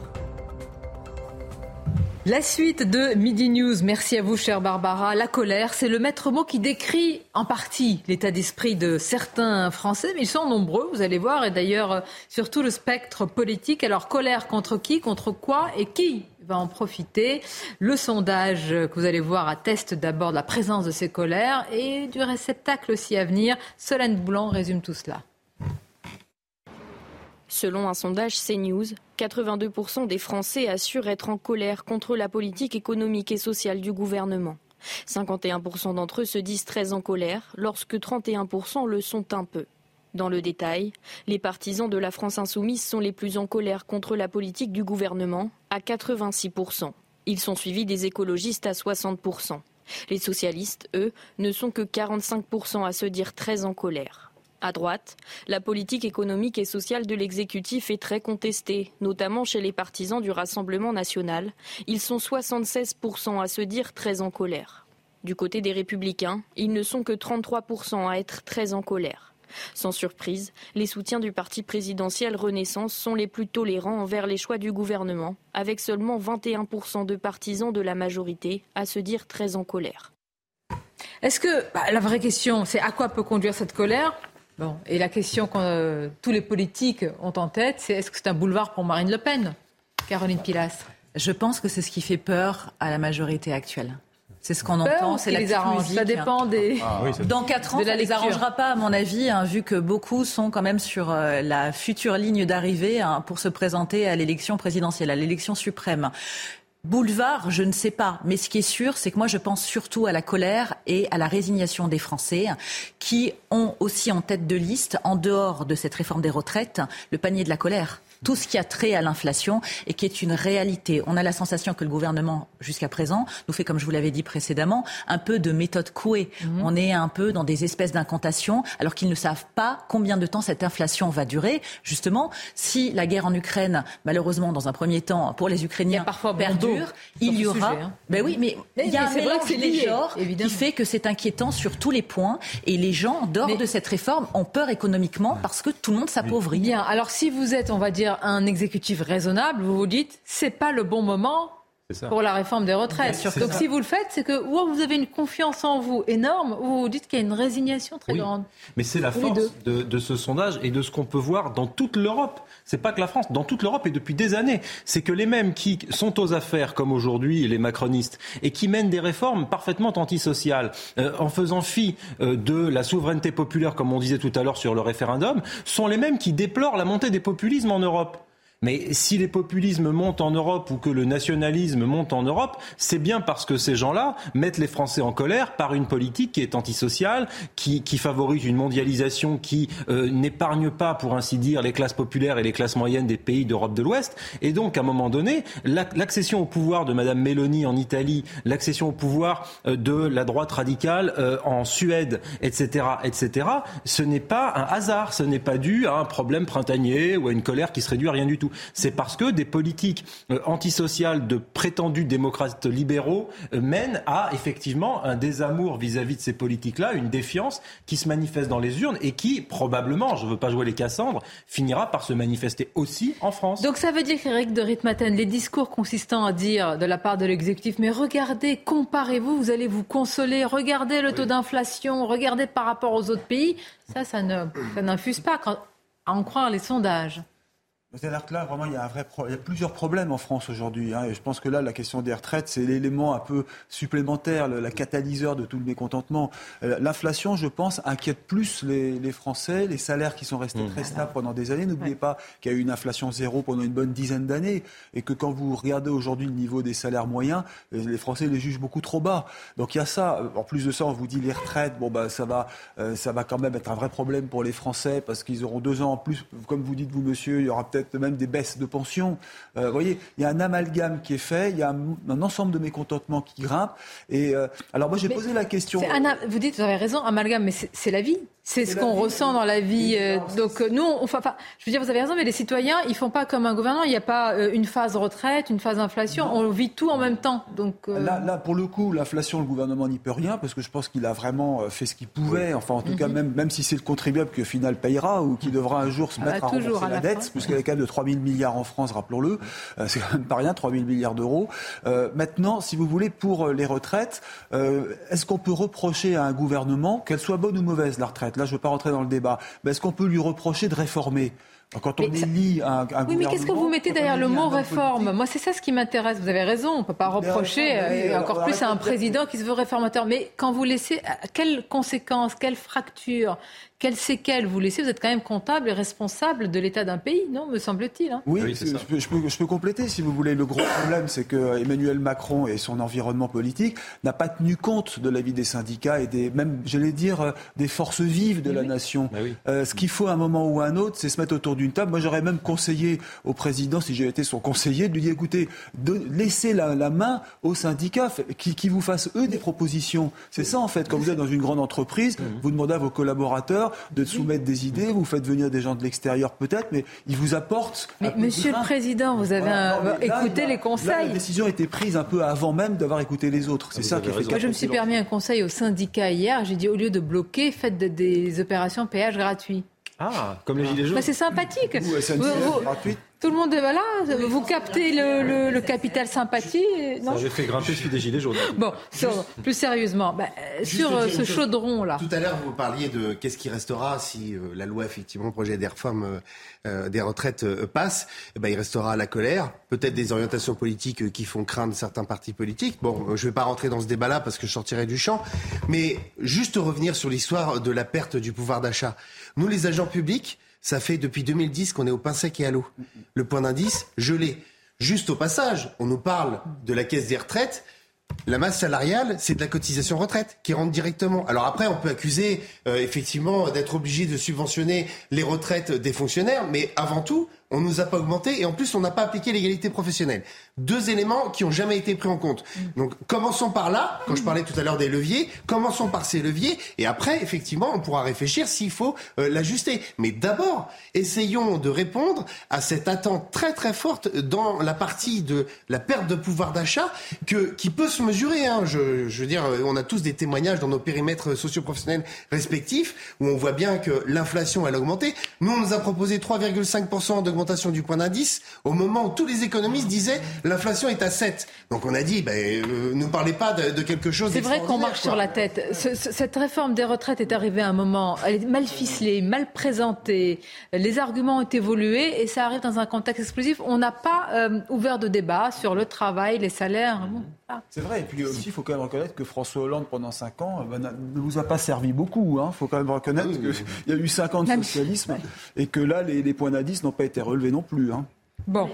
La suite de Midi News, merci à vous chère Barbara. La colère, c'est le maître mot qui décrit en partie l'état d'esprit de certains Français, mais ils sont nombreux, vous allez voir, et d'ailleurs euh, sur tout le spectre politique. Alors colère contre qui, contre quoi et qui va en profiter? Le sondage que vous allez voir atteste d'abord la présence de ces colères et du réceptacle aussi à venir. Solène Blanc résume tout cela. Selon un sondage CNews, 82% des Français assurent être en colère contre la politique économique et sociale du gouvernement. 51% d'entre eux se disent très en colère, lorsque 31% le sont un peu. Dans le détail, les partisans de la France insoumise sont les plus en colère contre la politique du gouvernement, à 86%. Ils sont suivis des écologistes à 60%. Les socialistes, eux, ne sont que 45% à se dire très en colère. À droite, la politique économique et sociale de l'exécutif est très contestée, notamment chez les partisans du Rassemblement national. Ils sont 76% à se dire très en colère. Du côté des républicains, ils ne sont que 33% à être très en colère. Sans surprise, les soutiens du parti présidentiel Renaissance sont les plus tolérants envers les choix du gouvernement, avec seulement 21% de partisans de la majorité à se dire très en colère. Est-ce que bah, la vraie question, c'est à quoi peut conduire cette colère? Et la question que euh, tous les politiques ont en tête, c'est est-ce que c'est un boulevard pour Marine Le Pen Caroline Pilas Je pense que c'est ce qui fait peur à la majorité actuelle. C'est ce qu'on entend, c'est la les arrange? Ça dépend des. Ah Dans quatre ans, ça ne les arrangera pas, à mon avis, hein, vu que beaucoup sont quand même sur euh, la future ligne d'arrivée hein, pour se présenter à l'élection présidentielle, à l'élection suprême. Boulevard, je ne sais pas. Mais ce qui est sûr, c'est que moi, je pense surtout à la colère et à la résignation des Français qui ont aussi en tête de liste, en dehors de cette réforme des retraites, le panier de la colère. Tout ce qui a trait à l'inflation et qui est une réalité. On a la sensation que le gouvernement, jusqu'à présent, nous fait, comme je vous l'avais dit précédemment, un peu de méthode couée. Mhm. On est un peu dans des espèces d'incantations, alors qu'ils ne savent pas combien de temps cette inflation va durer. Justement, si la guerre en Ukraine, malheureusement, dans un premier temps, pour les Ukrainiens, parfois perdure, il y aura. Hein. Ben oui, mais, il y a un mélange des genres qui fait que c'est inquiétant sur tous les points. Et les gens, dehors de cette réforme, ont peur économiquement parce que tout le monde s'appauvrit. Bien. Alors, si vous êtes, on va dire, un exécutif raisonnable, vous vous dites, c'est pas le bon moment pour la réforme des retraites. Donc si vous le faites, c'est que vous avez une confiance en vous énorme, ou vous dites qu'il y a une résignation très grande. Mais c'est la force de, ce sondage et de ce qu'on peut voir dans toute l'Europe. C'est pas que la France, dans toute l'Europe et depuis des années. C'est que les mêmes qui sont aux affaires, comme aujourd'hui les macronistes, et qui mènent des réformes parfaitement antisociales, euh, en faisant fi euh, de la souveraineté populaire, comme on disait tout à l'heure sur le référendum, sont les mêmes qui déplorent la montée des populismes en Europe. Mais si les populismes montent en Europe ou que le nationalisme monte en Europe, c'est bien parce que ces gens-là mettent les Français en colère par une politique qui est antisociale, qui, qui favorise une mondialisation qui euh, n'épargne pas, pour ainsi dire, les classes populaires et les classes moyennes des pays d'Europe de l'Ouest. Et donc, à un moment donné, l'accession au pouvoir de Madame Meloni en Italie, l'accession au pouvoir euh, de la droite radicale euh, en Suède, etc., etc., ce n'est pas un hasard, ce n'est pas dû à un problème printanier ou à une colère qui se réduit à rien du tout. C'est parce que des politiques euh, antisociales de prétendus démocrates libéraux euh, mènent à effectivement un désamour vis-à-vis de ces politiques-là, une défiance qui se manifeste dans les urnes et qui probablement, je ne veux pas jouer les Cassandres, finira par se manifester aussi en France. Donc ça veut dire, Eric de Ritmaten, les discours consistant à dire de la part de l'exécutif, mais regardez, comparez-vous, vous allez vous consoler, regardez le taux d'inflation, regardez par rapport aux autres pays, ça, ça n'infuse pas à en croire les sondages. C'est-à-dire que là, vraiment, il y a, un vrai il y a plusieurs problèmes en France aujourd'hui. Hein, et je pense que là, la question des retraites, c'est l'élément un peu supplémentaire, le, la catalyseur de tout le mécontentement. Euh, l'inflation, je pense, inquiète plus les, les, Français, les salaires qui sont restés mmh. très stables pendant des années. N'oubliez pas qu'il y a eu une inflation zéro pendant une bonne dizaine d'années. Et que quand vous regardez aujourd'hui le niveau des salaires moyens, euh, les Français les jugent beaucoup trop bas. Donc il y a ça. En plus de ça, on vous dit les retraites, bon, bah, ça, va, euh, ça va quand même être un vrai problème pour les Français parce qu'ils auront deux ans en plus. Comme vous dites, vous, monsieur, il y aura peut-être même des baisses de pensions. Euh, vous voyez, il y a un amalgame qui est fait, il y a un, ensemble de mécontentements qui grimpent. Et euh, alors moi j'ai posé la question. vous dites, vous avez raison, amalgame, mais c'est la vie. C'est ce qu'on ressent dans la vie. Euh, donc nous, on, enfin, je veux dire, vous avez raison, mais les citoyens, ils font pas comme un gouvernement. Il n'y a pas une phase retraite, une phase inflation. On vit tout en même temps. Donc là, là, pour le coup, l'inflation, le gouvernement n'y peut rien parce que je pense qu'il a vraiment fait ce qu'il pouvait. Enfin, en tout cas, mhm. même même si c'est le contribuable qui au final payera ou qui devra un jour se ah, mettre à rembourser la, dette, puisqu'il y a de 3 000 milliards en France, rappelons-le. Euh, c'est quand même pas rien, 3 000 milliards d'euros. Euh, maintenant, si vous voulez, pour euh, les retraites, est-ce qu'on peut reprocher à un gouvernement, qu'elle soit bonne ou mauvaise, la retraite? Là, je ne veux pas rentrer dans le débat. Mais est-ce qu'on peut lui reprocher de réformer quand on élit un, un Oui, mais qu'est-ce que vous mettez derrière le mot réforme Moi, c'est ça ce qui m'intéresse. Vous avez raison, on ne peut pas reprocher, et encore plus à un président qui se veut réformateur. Mais quand vous laissez, quelles conséquences, quelles fractures, quelles séquelles vous laissez? Vous êtes quand même comptable et responsable de l'état d'un pays, non Me semble-t-il. Hein? Oui, je, peux, je, peux, compléter si vous voulez. Le gros problème, c'est que Emmanuel Macron et son environnement politique n'a pas tenu compte de l'avis des syndicats et des, même, j'allais dire, euh, des forces vives de la nation. Bah euh, ce qu'il faut à un moment ou à un autre, c'est se mettre autour d'une table. Moi, j'aurais même conseillé au président, si j'avais été son conseiller, de lui dire écoutez, de laisser la, main aux syndicats qui, qui, vous fassent eux des propositions. C'est ça en fait. Quand vous êtes dans une grande entreprise, mmh. vous demandez à vos collaborateurs de soumettre des idées, vous faites venir des gens de l'extérieur peut-être, mais ils vous apportent. Mais Monsieur le Président, vous avez écouté les conseils. la décision a été prise un peu avant même d'avoir écouté les autres. C'est ça qui fait. Moi, je me suis permis un conseil au syndicat hier. J'ai dit au lieu de bloquer, faites des opérations péage gratuit. Ah, comme les gilets jaunes. Bah, c'est sympathique. Tout le monde est là. Vous captez le, le, capital sympathie. Non J'ai fait grimper celui des Gilets jaunes. Bon, plus sérieusement, bah, sur euh, ce chaudron-là. Tout à l'heure, vous parliez de qu'est-ce qui restera si euh, la loi, effectivement, projet des réformes euh, des retraites passe. Eh ben, il restera la colère, peut-être des orientations politiques qui font craindre certains partis politiques. Bon, je ne vais pas rentrer dans ce débat-là parce que je sortirai du champ. Mais juste revenir sur l'histoire de la perte du pouvoir d'achat. Nous, les agents publics, ça fait depuis 2010 qu'on est au pain sec et à l'eau. Le point d'indice, gelé. Juste au passage, on nous parle de la caisse des retraites. La masse salariale, c'est de la cotisation retraite qui rentre directement. Alors après, on peut accuser euh, effectivement d'être obligé de subventionner les retraites des fonctionnaires, mais avant tout, on nous a pas augmenté et en plus on n'a pas appliqué l'égalité professionnelle. Deux éléments qui ont jamais été pris en compte. Donc commençons par là, quand je parlais tout à l'heure des leviers, commençons par ces leviers et après effectivement on pourra réfléchir s'il faut euh, l'ajuster. Mais d'abord, essayons de répondre à cette attente très très forte dans la partie de la perte de pouvoir d'achat que qui peut se mesurer. Hein. Je, je veux dire, on a tous des témoignages dans nos périmètres socioprofessionnels respectifs où on voit bien que l'inflation elle a augmenté. Nous on nous a proposé 3,5% d'augmentation du point d'indice au moment où tous les économistes disaient l'inflation est à 7. Donc on a dit, ben, euh, ne parlez pas de, de quelque chose. C'est vrai qu'on marche sur la tête. Ce, ce, cette réforme des retraites est arrivée à un moment, elle est mal ficelée, mal présentée. Les arguments ont évolué et ça arrive dans un contexte explosif. On n'a pas euh, ouvert de débat sur le travail, les salaires. Bon, ah. C'est vrai. Et puis aussi, il faut quand même reconnaître que François Hollande, pendant 5 ans, ben, ne vous a pas servi beaucoup. Il hein. faut quand même reconnaître qu'il y a eu 5 ans de socialisme et que là, les, les points d'indice n'ont pas été relevés non plus. Hein. Bon,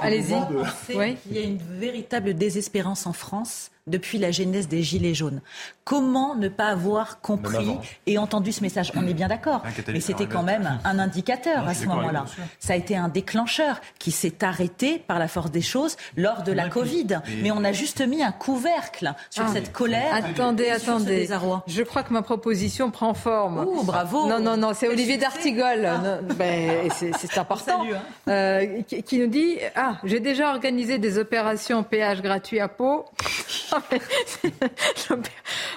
allez-y. De... Oui. Il y a une véritable désespérance en France depuis la genèse des Gilets jaunes. Comment ne pas avoir compris et entendu ce message? On est bien d'accord, mais c'était quand même un indicateur à ce moment-là. Ça a été un déclencheur qui s'est arrêté par la force des choses lors de la Covid. Mais on a juste mis un couvercle sur ah, cette colère. Attendez, attendez. Je crois que ma proposition prend forme. Oh, bravo. Non, non, non, c'est Olivier D'Artigol. Ah. Ben, c'est important. Salue, hein. euh, qui, qui, nous dit Ah, j'ai déjà organisé des opérations péage gratuit à Pau.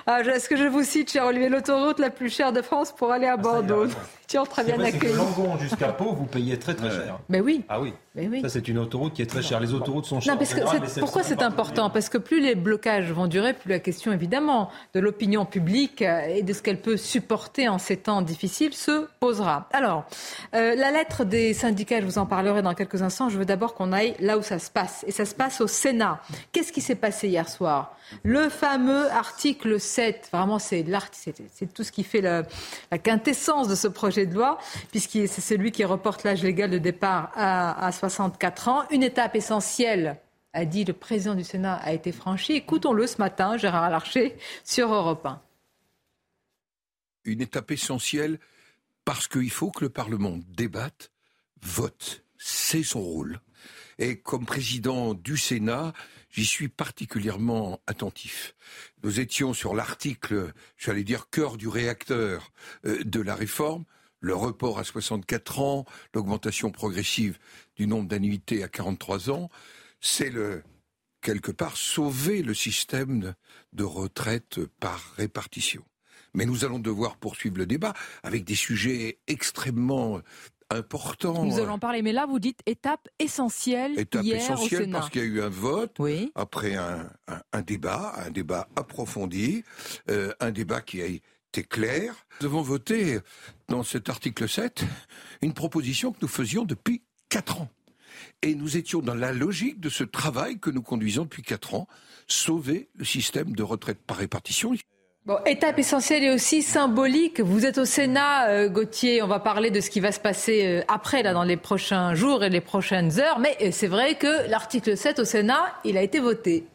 Ah, Est-ce que je vous cite, cher Olivier, l'autoroute la plus chère de France pour aller à Bordeaux Tiens, très bien accueilli. Langon jusqu'à Pau, vous payez très très cher. Mais oui. Ah oui. Oui. Ça, c'est une autoroute qui est très chère. Les autoroutes sont chères. Non, parce que pourquoi c'est important? Parce que plus les blocages vont durer, plus la question, évidemment, de l'opinion publique et de ce qu'elle peut supporter en ces temps difficiles se posera. Alors, euh, la lettre des syndicats, je vous en parlerai dans quelques instants. Je veux d'abord qu'on aille là où ça se passe. Et ça se passe au Sénat. Qu'est-ce qui s'est passé hier soir? Le fameux article 7. Vraiment, c'est, tout ce qui fait la, quintessence de ce projet de loi, puisque c'est celui qui reporte l'âge légal de départ à, à 64 ans. Une étape essentielle, a dit le président du Sénat, a été franchie. Écoutons-le ce matin, Gérard Larcher, sur Europe 1. Une étape essentielle parce qu'il faut que le Parlement débatte, vote. C'est son rôle. Et comme président du Sénat, j'y suis particulièrement attentif. Nous étions sur l'article, j'allais dire, cœur du réacteur euh, de la réforme le report à 64 ans, l'augmentation progressive du nombre d'annuités à 43 ans, c'est le quelque part sauver le système de retraite par répartition. Mais nous allons devoir poursuivre le débat avec des sujets extrêmement Nous allons en parler, mais là vous dites étape essentielle. Étape hier essentielle au Sénat. parce qu'il y a eu un vote, oui. après un, un, un, débat, un débat approfondi, euh, un débat qui a été clair. Nous avons voté dans cet article 7 une proposition que nous faisions depuis 4 ans. Et nous étions dans la logique de ce travail que nous conduisons depuis 4 ans, sauver le système de retraite par répartition. Bon, étape essentielle et aussi symbolique. Vous êtes au Sénat, euh, Gauthier. On va parler de ce qui va se passer euh, après, là, dans les prochains jours et les prochaines heures. Mais euh, c'est vrai que l'article 7 au Sénat, il a été voté.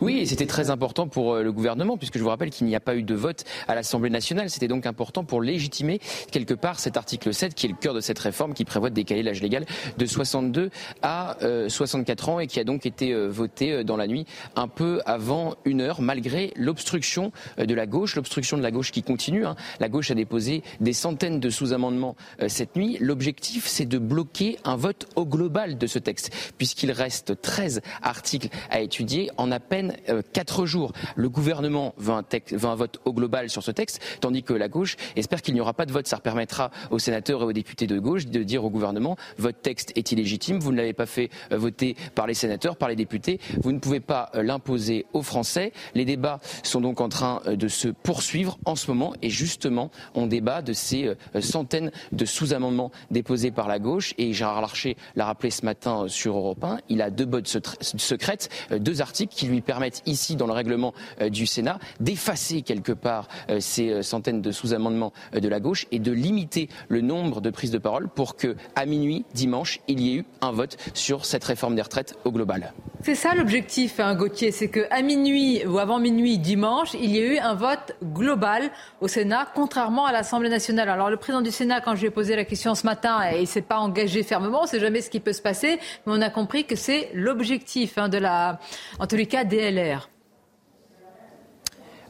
Oui, c'était très important pour le gouvernement, puisque je vous rappelle qu'il n'y a pas eu de vote à l'Assemblée nationale. C'était donc important pour légitimer quelque part cet article 7, qui est le cœur de cette réforme, qui prévoit de décaler l'âge légal de 62 à euh, 64 ans et qui a donc été euh, voté dans la nuit un peu avant une heure, malgré l'obstruction de la gauche, l'obstruction de la gauche qui continue. Hein. La gauche a déposé des centaines de sous-amendements euh, cette nuit. L'objectif, c'est de bloquer un vote au global de ce texte, puisqu'il reste 13 articles à étudier en peine euh, quatre jours. Le gouvernement veut un, texte, veut un, vote au global sur ce texte, tandis que la gauche espère qu'il n'y aura pas de vote. Ça permettra aux sénateurs et aux députés de gauche de dire au gouvernement votre texte est illégitime, vous ne l'avez pas fait euh, voter par les sénateurs, par les députés, vous ne pouvez pas euh, l'imposer aux Français. Les débats sont donc en train de se poursuivre en ce moment et justement on débat de ces centaines de sous-amendements déposés par la gauche et Gérard Larcher l'a rappelé ce matin sur Europe 1, il a deux bottes secrètes, deux articles qui lui permettent ici, dans le règlement euh, du Sénat, d'effacer quelque part euh, ces euh, centaines de sous-amendements de la gauche et de limiter le nombre de prises de parole pour que, à minuit, dimanche, il y ait eu un vote sur cette réforme des retraites au global. C'est ça l'objectif, hein, Gauthier, c'est qu'à minuit ou avant minuit dimanche, il y a eu un vote global au Sénat, contrairement à l'Assemblée nationale. Alors le président du Sénat, quand je lui ai posé la question ce matin, il s'est pas engagé fermement, on ne sait jamais ce qui peut se passer, mais on a compris que c'est l'objectif hein, de la, en tous les cas, DLR.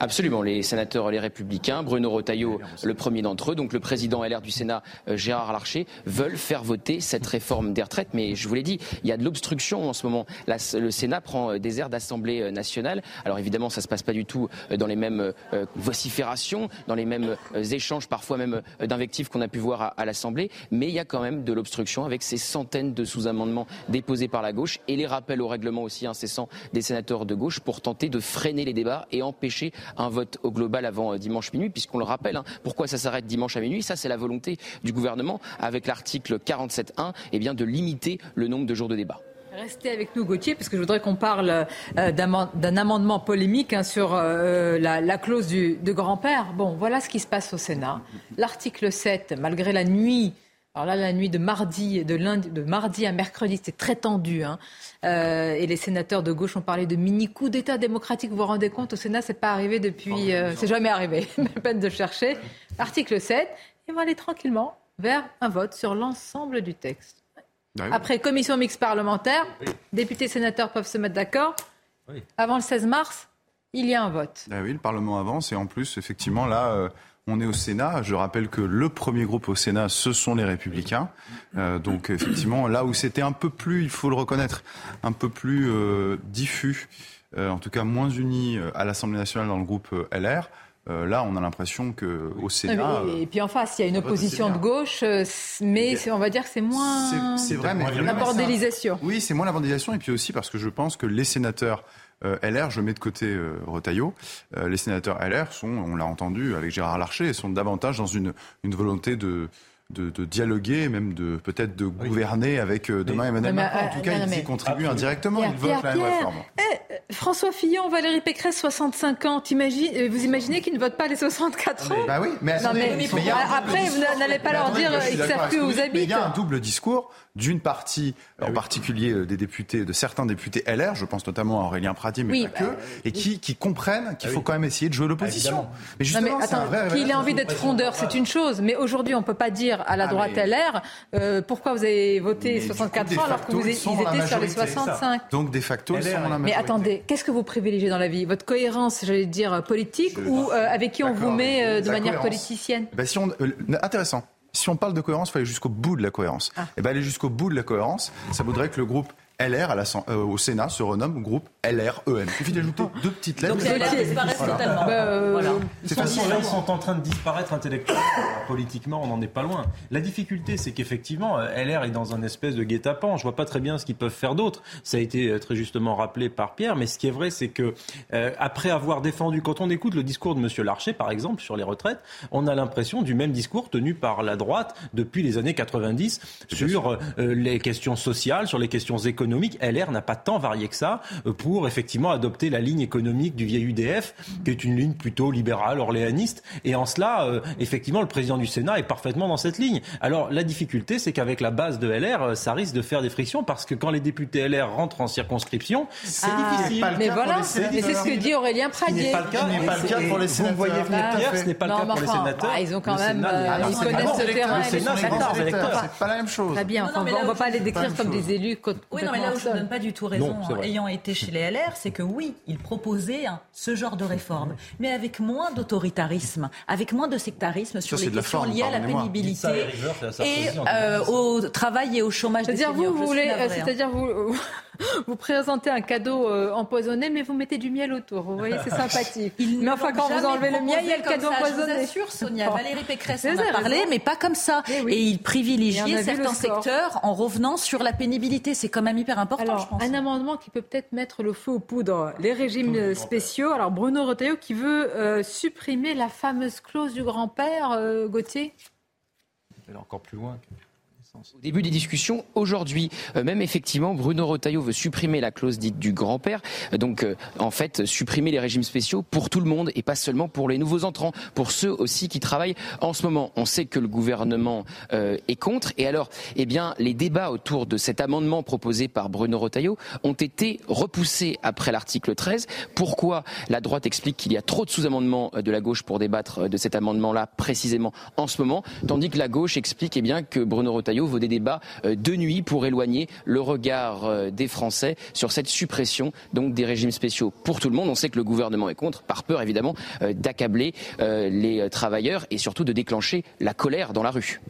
Absolument, les sénateurs, les républicains, Bruno Retailleau, le premier d'entre eux, donc le président LR du Sénat, euh, Gérard Larcher, veulent faire voter cette réforme des retraites. Mais je vous l'ai dit, il y a de l'obstruction en ce moment. le Sénat prend euh, des airs d'Assemblée euh, nationale. Alors évidemment, ça ne se passe pas du tout dans les mêmes vociférations, dans les mêmes échanges, parfois même d'invectives qu'on a pu voir à, l'Assemblée. Mais il y a quand même de l'obstruction avec ces centaines de sous-amendements déposés par la gauche et les rappels au règlement aussi incessants des sénateurs de gauche pour tenter de freiner les débats et empêcher un vote au global avant euh, dimanche minuit, puisqu'on le rappelle, hein, pourquoi ça s'arrête dimanche à minuit Ça, c'est la volonté du gouvernement, avec l'article 47.1, eh bien, de limiter le nombre de jours de débat. Restez avec nous, Gauthier, parce que je voudrais qu'on parle euh, d'un amendement polémique hein, sur euh, la, clause du, de grand-père. Bon, voilà ce qui se passe au Sénat. L'article 7, malgré la nuit alors là, la nuit de mardi, de, lundi, de mardi à mercredi, c'était très tendu. Hein. Euh, et les sénateurs de gauche ont parlé de mini coup d'État démocratique. Vous vous rendez compte, au Sénat, c'est pas arrivé depuis. Euh, c'est jamais arrivé. Même peine de chercher. Article 7. Et on va aller tranquillement vers un vote sur l'ensemble du texte. Après commission mixte parlementaire, députés sénateurs peuvent se mettre d'accord. Avant le 16 mars, il y a un vote. Ah oui, le Parlement avance et en plus, effectivement, là. Euh, on est au Sénat. Je rappelle que le premier groupe au Sénat, ce sont les Républicains. Euh, donc effectivement, là où c'était un peu plus, il faut le reconnaître, un peu plus euh, diffus, euh, en tout cas moins uni à l'Assemblée nationale dans le groupe LR. là, on a l'impression que au Sénat. et puis en face, il y a une opposition de gauche, mais on va dire que c'est moins. C'est vrai, mais la bordélisation. Oui, c'est moins la bordélisation, et puis aussi parce que je pense que les sénateurs euh, LR, je mets de côté euh, Retailleau. Euh, les sénateurs LR sont, on l'a entendu avec Gérard Larcher, sont davantage dans une, une volonté de, de, de, dialoguer, même de peut-être de gouverner avec demain Emmanuel Macron. En tout cas, ils y contribuent indirectement. ils votent la même réforme. Eh, François Fillon, Valérie Pécresse, 65 ans. vous imaginez qu'ils ne votent pas les 64 ans Bah oui, mais, après, vous n'allez pas leur dire qu'ils ne savent plus où vous habitez. Il y a un double discours d'une partie, ah en particulier euh, des députés, de certains députés LR, je pense notamment à Aurélien Pradier, mais pas que, bah, et qui, qui comprennent qu'il ah faut quand même essayer de jouer l'opposition. mais justement, qu'il ait envie d'être frondeur, c'est une chose, mais aujourd'hui, on ne peut pas dire à la ah, droite LR euh, pourquoi vous avez voté 64 ans alors que vous, ils étaient sur les 65. Donc, de facto, ils sont la majorité. Mais attendez, qu'est-ce que vous privilégiez dans la vie? Votre cohérence, j'allais dire, politique ou euh, avec qui on vous met de manière politicienne? Ben, si on, Intéressant si on parle de cohérence, il faut aller jusqu'au bout de la cohérence. Et eh ben aller jusqu'au bout de la cohérence, ça voudrait que le groupe LR à la, euh, au Sénat se renomme groupe LREM. Il suffit d'ajouter deux petites lettres. Donc les LR disparaissent totalement. Bah, euh, voilà. Ils, sont, là, ils sont en train de disparaître intellectuellement. Politiquement, on n'en est pas loin. La difficulté, c'est qu'effectivement, euh, LR est dans un espèce de guet-apens. Je vois pas très bien ce qu'ils peuvent faire d'autre. Ça a été très justement rappelé par Pierre. Mais ce qui est vrai, c'est que après avoir défendu, quand on écoute le discours de M. Larcher, par exemple, sur les retraites, on a l'impression du même discours tenu par la droite depuis les années 90 sur les questions sociales, sur les questions économiques LR n'a pas tant varié que ça euh, pour effectivement adopter la ligne économique du vieil UDF, qui est une ligne plutôt libérale, orléaniste. Et en cela, euh, effectivement, le président du Sénat est parfaitement dans cette ligne. Alors la difficulté, c'est qu'avec la base de LR, euh, ça risque de faire des frictions parce que quand les députés LR rentrent en circonscription, c'est ah, difficile. Mais voilà, mais c'est ce que dit Aurélien Pradier. Ce n'est pas le cas, pour les sénateurs. Vous voyez venir Pierre, ce n'est pas le cas pour les sénateurs. ils ont quand même, ils connaissent ce terrain. Le Sénat, c'est pas la même chose. Très bien, on ne va pas les décrire comme des élus. Oui, non, mais là où je ne donne pas du tout raison, ayant été chez les LR, c'est que oui, ils proposaient ce genre de réforme, mais avec moins d'autoritarisme, avec moins de sectarisme sur les questions liées à la pénibilité et euh, au travail et au chômage des seniors. Vous, voulez, c'est-à-dire vous, vous présentez un cadeau euh, empoisonné, mais vous mettez du miel autour. Vous voyez, c'est sympathique. mais enfin, quand vous enlevez le miel, il y a le cadeau empoisonné. Je vous assure, Sonia, Valérie Pécresse en a parlé, mais pas comme ça. Eh et, il privilégiait certains secteurs en revenant sur la pénibilité. C'est quand même hyper important, je pense. Un amendement qui peut peut-être mettre le feu aux poudres. Les régimes spéciaux. Alors, Bruno Retailleau qui veut euh, supprimer la fameuse clause du grand-père, euh, Gauthier? Elle est encore plus loin. Au début des discussions, aujourd'hui, euh, même effectivement, Bruno Retailleau veut supprimer la clause dite du grand-père. Donc, euh, en fait, supprimer les régimes spéciaux pour tout le monde et pas seulement pour les nouveaux entrants, pour ceux aussi qui travaillent en ce moment. On sait que le gouvernement euh, est contre. Et alors, eh bien, les débats autour de cet amendement proposé par Bruno Retailleau ont été repoussés après l'article 13. Pourquoi La droite explique qu'il y a trop de sous-amendements de la gauche pour débattre de cet amendement-là précisément en ce moment, tandis que la gauche explique eh bien, que Bruno Retailleau veut des débats euh, de nuit pour éloigner le regard euh, des Français sur cette suppression donc des régimes spéciaux pour tout le monde. On sait que le gouvernement est contre, par peur évidemment euh, d'accabler les travailleurs et surtout de déclencher la colère dans la rue.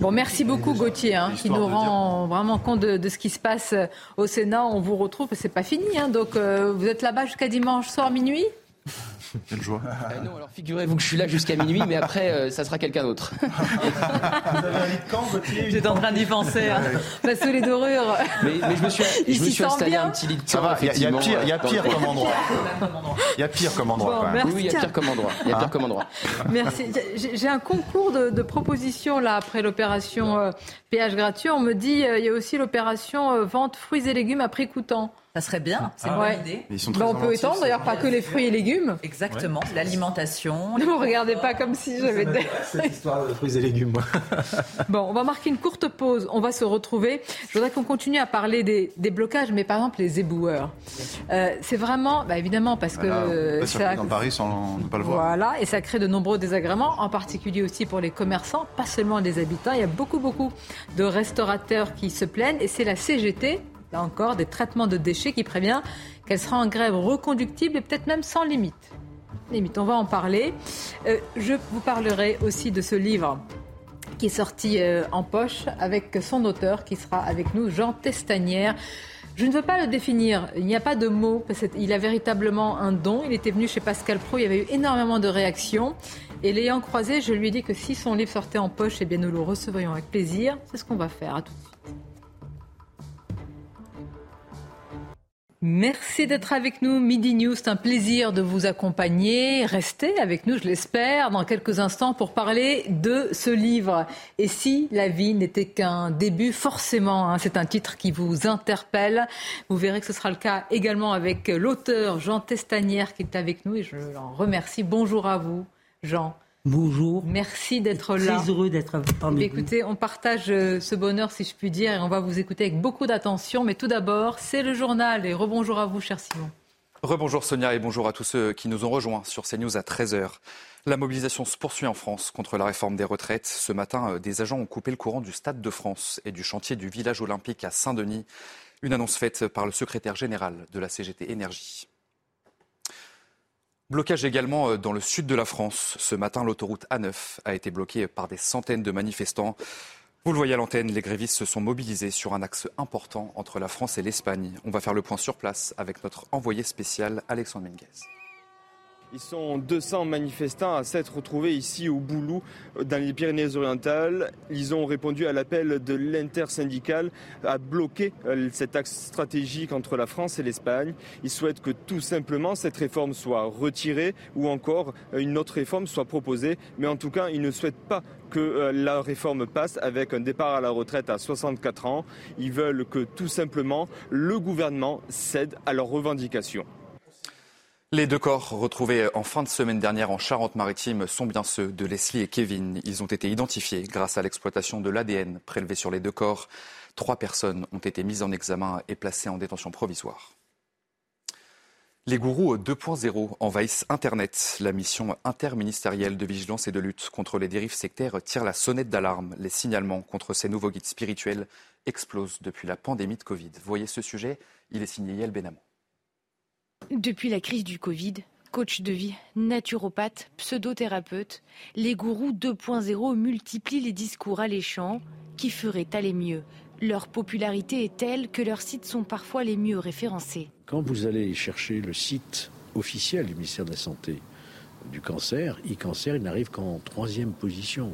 Bon, merci beaucoup Gauthier, hein, qui nous rend vraiment compte de, ce qui se passe au Sénat. On vous retrouve, c'est pas fini, hein, donc vous êtes là-bas jusqu'à dimanche soir minuit? Quelle joie. Euh, non, alors figurez-vous que je suis là jusqu'à minuit, mais après, euh, ça sera quelqu'un d'autre. Vous avez un lit de camp, J'étais en train d'y penser. Hein. Bah, sous les dorures. Mais, mais je me suis, je me suis installé un petit lit de camp. Il y, a pire, y a pire comme endroit. Il y a pire comme endroit. Bon, oui, il y a pire comme endroit. Il y a pire comme endroit. Merci. J'ai un concours de, propositions là après l'opération euh, péage gratuit. On me dit il y a aussi l'opération vente fruits et légumes à prix coûtant. Ça serait bien, c'est une bonne idée. Bah, on peut étendre d'ailleurs pas que les fruits et légumes. Exactement, l'alimentation. Ne vous regardez pas comme si j'avais des... Cette histoire de fruits et légumes. bon, on va marquer une courte pause, on va se retrouver. Je voudrais qu'on continue à parler des, blocages, mais par exemple les éboueurs. Euh, c'est vraiment, bah, évidemment, parce que... ça, dans Paris sans ne pas le voir. Voilà, et ça crée de nombreux désagréments, en particulier aussi pour les commerçants, pas seulement les habitants. Il y a beaucoup, beaucoup de restaurateurs qui se plaignent, et c'est la CGT, là encore, des traitements de déchets qui prévient qu'elle sera en grève reconductible et peut-être même sans limite. Limite, on va en parler. Euh, je vous parlerai aussi de ce livre qui est sorti euh, en poche avec son auteur qui sera avec nous, Jean Testanière. Je ne veux pas le définir, il n'y a pas de mots, parce qu'il a véritablement un don. Il était venu chez Pascal Pro, il y avait eu énormément de réactions. Et l'ayant croisé, je lui ai dit que si son livre sortait en poche, eh bien nous le recevrions avec plaisir. C'est ce qu'on va faire. À tout de suite. Merci d'être avec nous. Midi News, c'est un plaisir de vous accompagner. Restez avec nous, je l'espère, dans quelques instants pour parler de ce livre. Et si la vie n'était qu'un début, forcément, hein, c'est un titre qui vous interpelle. Vous verrez que ce sera le cas également avec l'auteur Jean Testanière qui est avec nous et je l'en remercie. Bonjour à vous, Jean. Bonjour. Merci d'être là. Très heureux d'être parmi vous. Écoutez, on partage euh, ce bonheur, si je puis dire, et on va vous écouter avec beaucoup d'attention. Mais tout d'abord, c'est le journal. Et rebonjour à vous, cher Simon. Rebonjour Sonia et bonjour à tous ceux qui nous ont rejoints sur CNews à 13h. La mobilisation se poursuit en France contre la réforme des retraites. Ce matin, euh, des agents ont coupé le courant du Stade de France et du chantier du village olympique à Saint-Denis. Une annonce faite par le secrétaire général de la CGT Énergie. Blocage également euh, dans le sud de la France. Ce matin, l'autoroute A9 a été bloquée par des centaines de manifestants. Vous le voyez à l'antenne, les grévistes se sont mobilisés sur un axe important entre la France et l'Espagne. On va faire le point sur place avec notre envoyé spécial Alexandre Minguez. Ils sont 200 manifestants à s'être retrouvés ici au Boulou, dans les Pyrénées-Orientales. Ils ont répondu à l'appel de l'intersyndicale à bloquer euh, cet axe stratégique entre la France et l'Espagne. Ils souhaitent que tout simplement cette réforme soit retirée ou encore euh, une autre réforme soit proposée. Mais en tout cas, ils ne souhaitent pas que euh, la réforme passe avec un départ à la retraite à 64 ans. Ils veulent que tout simplement le gouvernement cède à leurs revendications. Les deux corps retrouvés en fin de semaine dernière en Charente-Maritime sont bien ceux de Leslie et Kevin. Ils ont été identifiés grâce à l'exploitation de l'ADN prélevé sur les deux corps. Trois personnes ont été mises en examen et placées en détention provisoire. Les gourous 2.0 envahissent Internet. La mission interministérielle de vigilance et de lutte contre les dérives sectaires tire la sonnette d'alarme. Les signalements contre ces nouveaux guides spirituels explosent depuis la pandémie de Covid. Voyez ce sujet, il est signé Yael Benamou. Depuis la crise du Covid, coach de vie, naturopathe, pseudothérapeute, les gourous 2.0 multiplient les discours alléchants qui feraient aller mieux. Leur popularité est telle que leurs sites sont parfois les mieux référencés. Quand vous allez chercher le site officiel du ministère de la Santé du cancer, e-cancer, il n'arrive qu'en troisième position.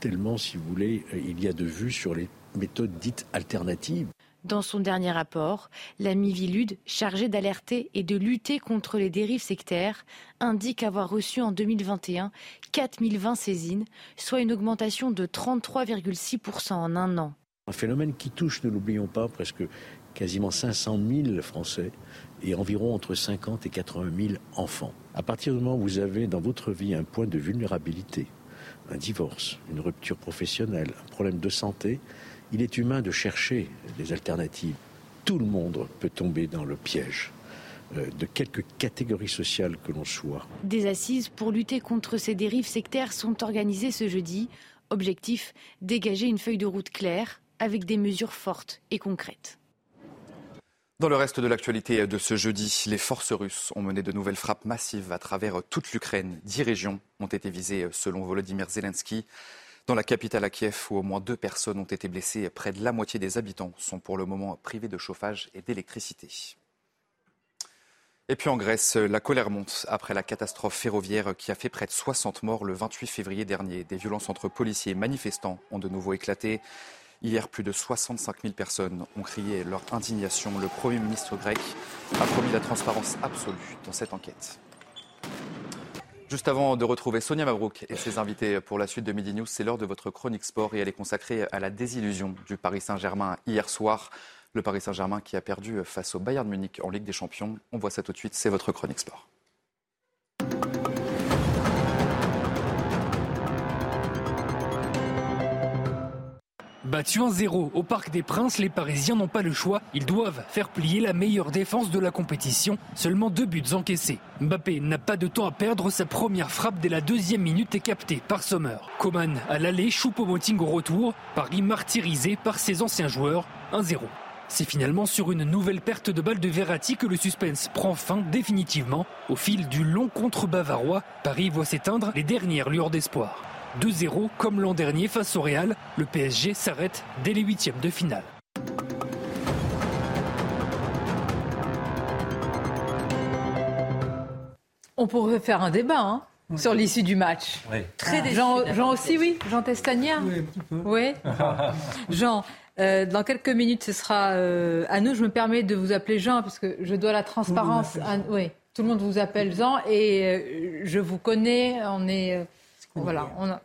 Tellement, si vous voulez, il y a de vues sur les méthodes dites alternatives. Dans son dernier rapport, la Mivilude, chargée d'alerter et de lutter contre les dérives sectaires, indique avoir reçu en 2021 4020 saisines, soit une augmentation de 33,6% en un an. Un phénomène qui touche, ne l'oublions pas, presque quasiment 500 000 Français et environ entre 50 et 80 000 enfants. À partir du moment où vous avez dans votre vie un point de vulnérabilité, un divorce, une rupture professionnelle, un problème de santé, il est humain de chercher des alternatives. Tout le monde peut tomber dans le piège euh, de quelque catégorie sociale que l'on soit. Des assises pour lutter contre ces dérives sectaires sont organisées ce jeudi. Objectif, dégager une feuille de route claire avec des mesures fortes et concrètes. Dans le reste de l'actualité de ce jeudi, les forces russes ont mené de nouvelles frappes massives à travers toute l'Ukraine. Dix régions ont été visées selon Volodymyr Zelensky. Dans la capitale à Kiev, où au moins deux personnes ont été blessées, près de la moitié des habitants sont pour le moment privés de chauffage et d'électricité. Et puis en Grèce, la colère monte après la catastrophe ferroviaire qui a fait près de 60 morts le 28 février dernier. Des violences entre policiers et manifestants ont de nouveau éclaté. Hier, plus de 65 000 personnes ont crié leur indignation. Le Premier ministre grec a promis la transparence absolue dans cette enquête. Juste avant de retrouver Sonia Mabrouk et ses invités pour la suite de Midi News, c'est l'heure de votre chronique sport et elle est consacrée à la désillusion du Paris Saint-Germain hier soir. Le Paris Saint-Germain qui a perdu face au Bayern Munich en Ligue des Champions. On voit ça tout de suite, c'est votre chronique sport. Battu 1-0 au Parc des Princes, les Parisiens n'ont pas le choix. Ils doivent faire plier la meilleure défense de la compétition. Seulement deux buts encaissés. Mbappé n'a pas de temps à perdre. Sa première frappe dès la deuxième minute est captée par Sommer. Coman à l'aller, Choupo-Moting au retour. Paris martyrisé par ses anciens joueurs. 1-0. C'est finalement sur une nouvelle perte de balle de Verratti que le suspense prend fin définitivement. Au fil du long contre bavarois, Paris voit s'éteindre les dernières lueurs d'espoir. 2-0 comme l'an dernier face au Real, le PSG s'arrête dès les huitièmes de finale. On pourrait faire un débat hein, sur l'issue du match. Très Jean, Jean aussi, oui Jean Testagna Oui, un petit peu. Oui Jean, euh, dans quelques minutes, ce sera euh, à nous. Je me permets de vous appeler Jean parce que je dois la transparence. À... Oui, tout le monde vous appelle Jean et euh, je vous connais. On est. voilà. On a...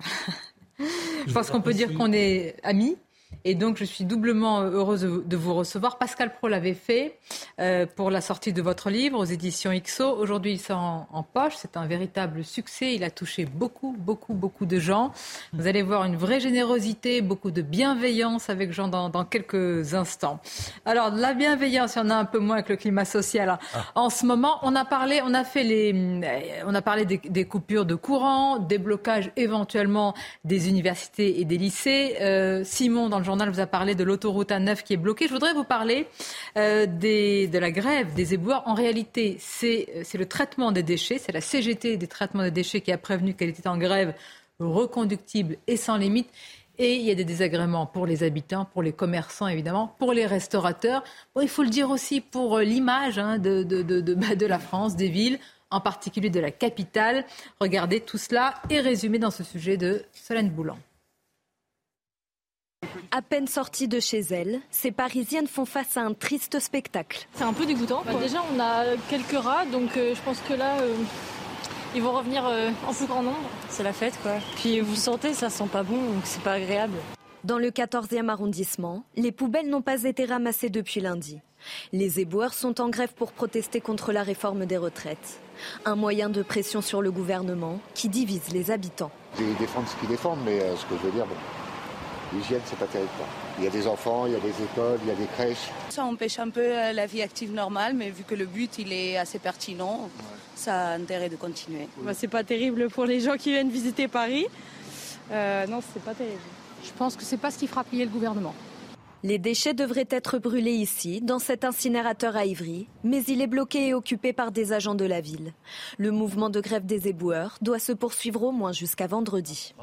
je pense qu'on peut dire qu'on est amis. Et donc, je suis doublement heureuse de vous recevoir. Pascal Pro l'avait fait euh, pour la sortie de votre livre aux éditions IXO. Aujourd'hui, il sort en, en poche. C'est un véritable succès. Il a touché beaucoup, beaucoup, beaucoup de gens. Vous allez voir une vraie générosité, beaucoup de bienveillance avec Jean dans, dans quelques instants. Alors, de la bienveillance, il y en a un peu moins avec le climat social hein. en ce moment. On a parlé, on a fait les, on a parlé des, des coupures de courant, des blocages éventuellement des universités et des lycées. Euh, Simon, dans le journal, vous a parlé de l'autoroute A9 qui est bloquée. Je voudrais vous parler euh, de la grève des éboueurs. En réalité, c'est le traitement des déchets. C'est la CGT des traitements des déchets qui a prévenu qu'elle était en grève reconductible et sans limite. Et il y a des désagréments pour les habitants, pour les commerçants évidemment, pour les restaurateurs. Il faut le dire aussi pour l'image hein, de, de, la France, des villes, en particulier de la capitale. Regardez, tout cela est résumé dans ce sujet de Solène Boulan. À peine sorties de chez elles, ces Parisiennes font face à un triste spectacle. C'est un peu dégoûtant. Bah, déjà, on a quelques rats, donc euh, je pense que là, euh, ils vont revenir euh, en plus grand nombre. C'est la fête, quoi. Puis vous sentez, ça sent pas bon, donc c'est pas agréable. Dans le 14e arrondissement, les poubelles n'ont pas été ramassées depuis lundi. Les éboueurs sont en grève pour protester contre la réforme des retraites. Un moyen de pression sur le gouvernement qui divise les habitants. Ils défendent ce qu'ils défendent, mais ce que je veux dire, bon, L'hygiène, c'est pas terrible. Il y a des enfants, il y a des écoles, il y a des crèches. Ça empêche un peu euh, la vie active normale, mais vu que le but il est assez pertinent, ça a intérêt de continuer. Bah, c'est pas terrible pour les gens qui viennent visiter Paris. Euh, non, c'est pas terrible. Je pense que c'est pas ce qui fera plier le gouvernement. Les déchets devraient être brûlés ici, dans cet incinérateur à Ivry, mais il est bloqué et occupé par des agents de la ville. Le mouvement de grève des éboueurs doit se poursuivre au moins jusqu'à vendredi.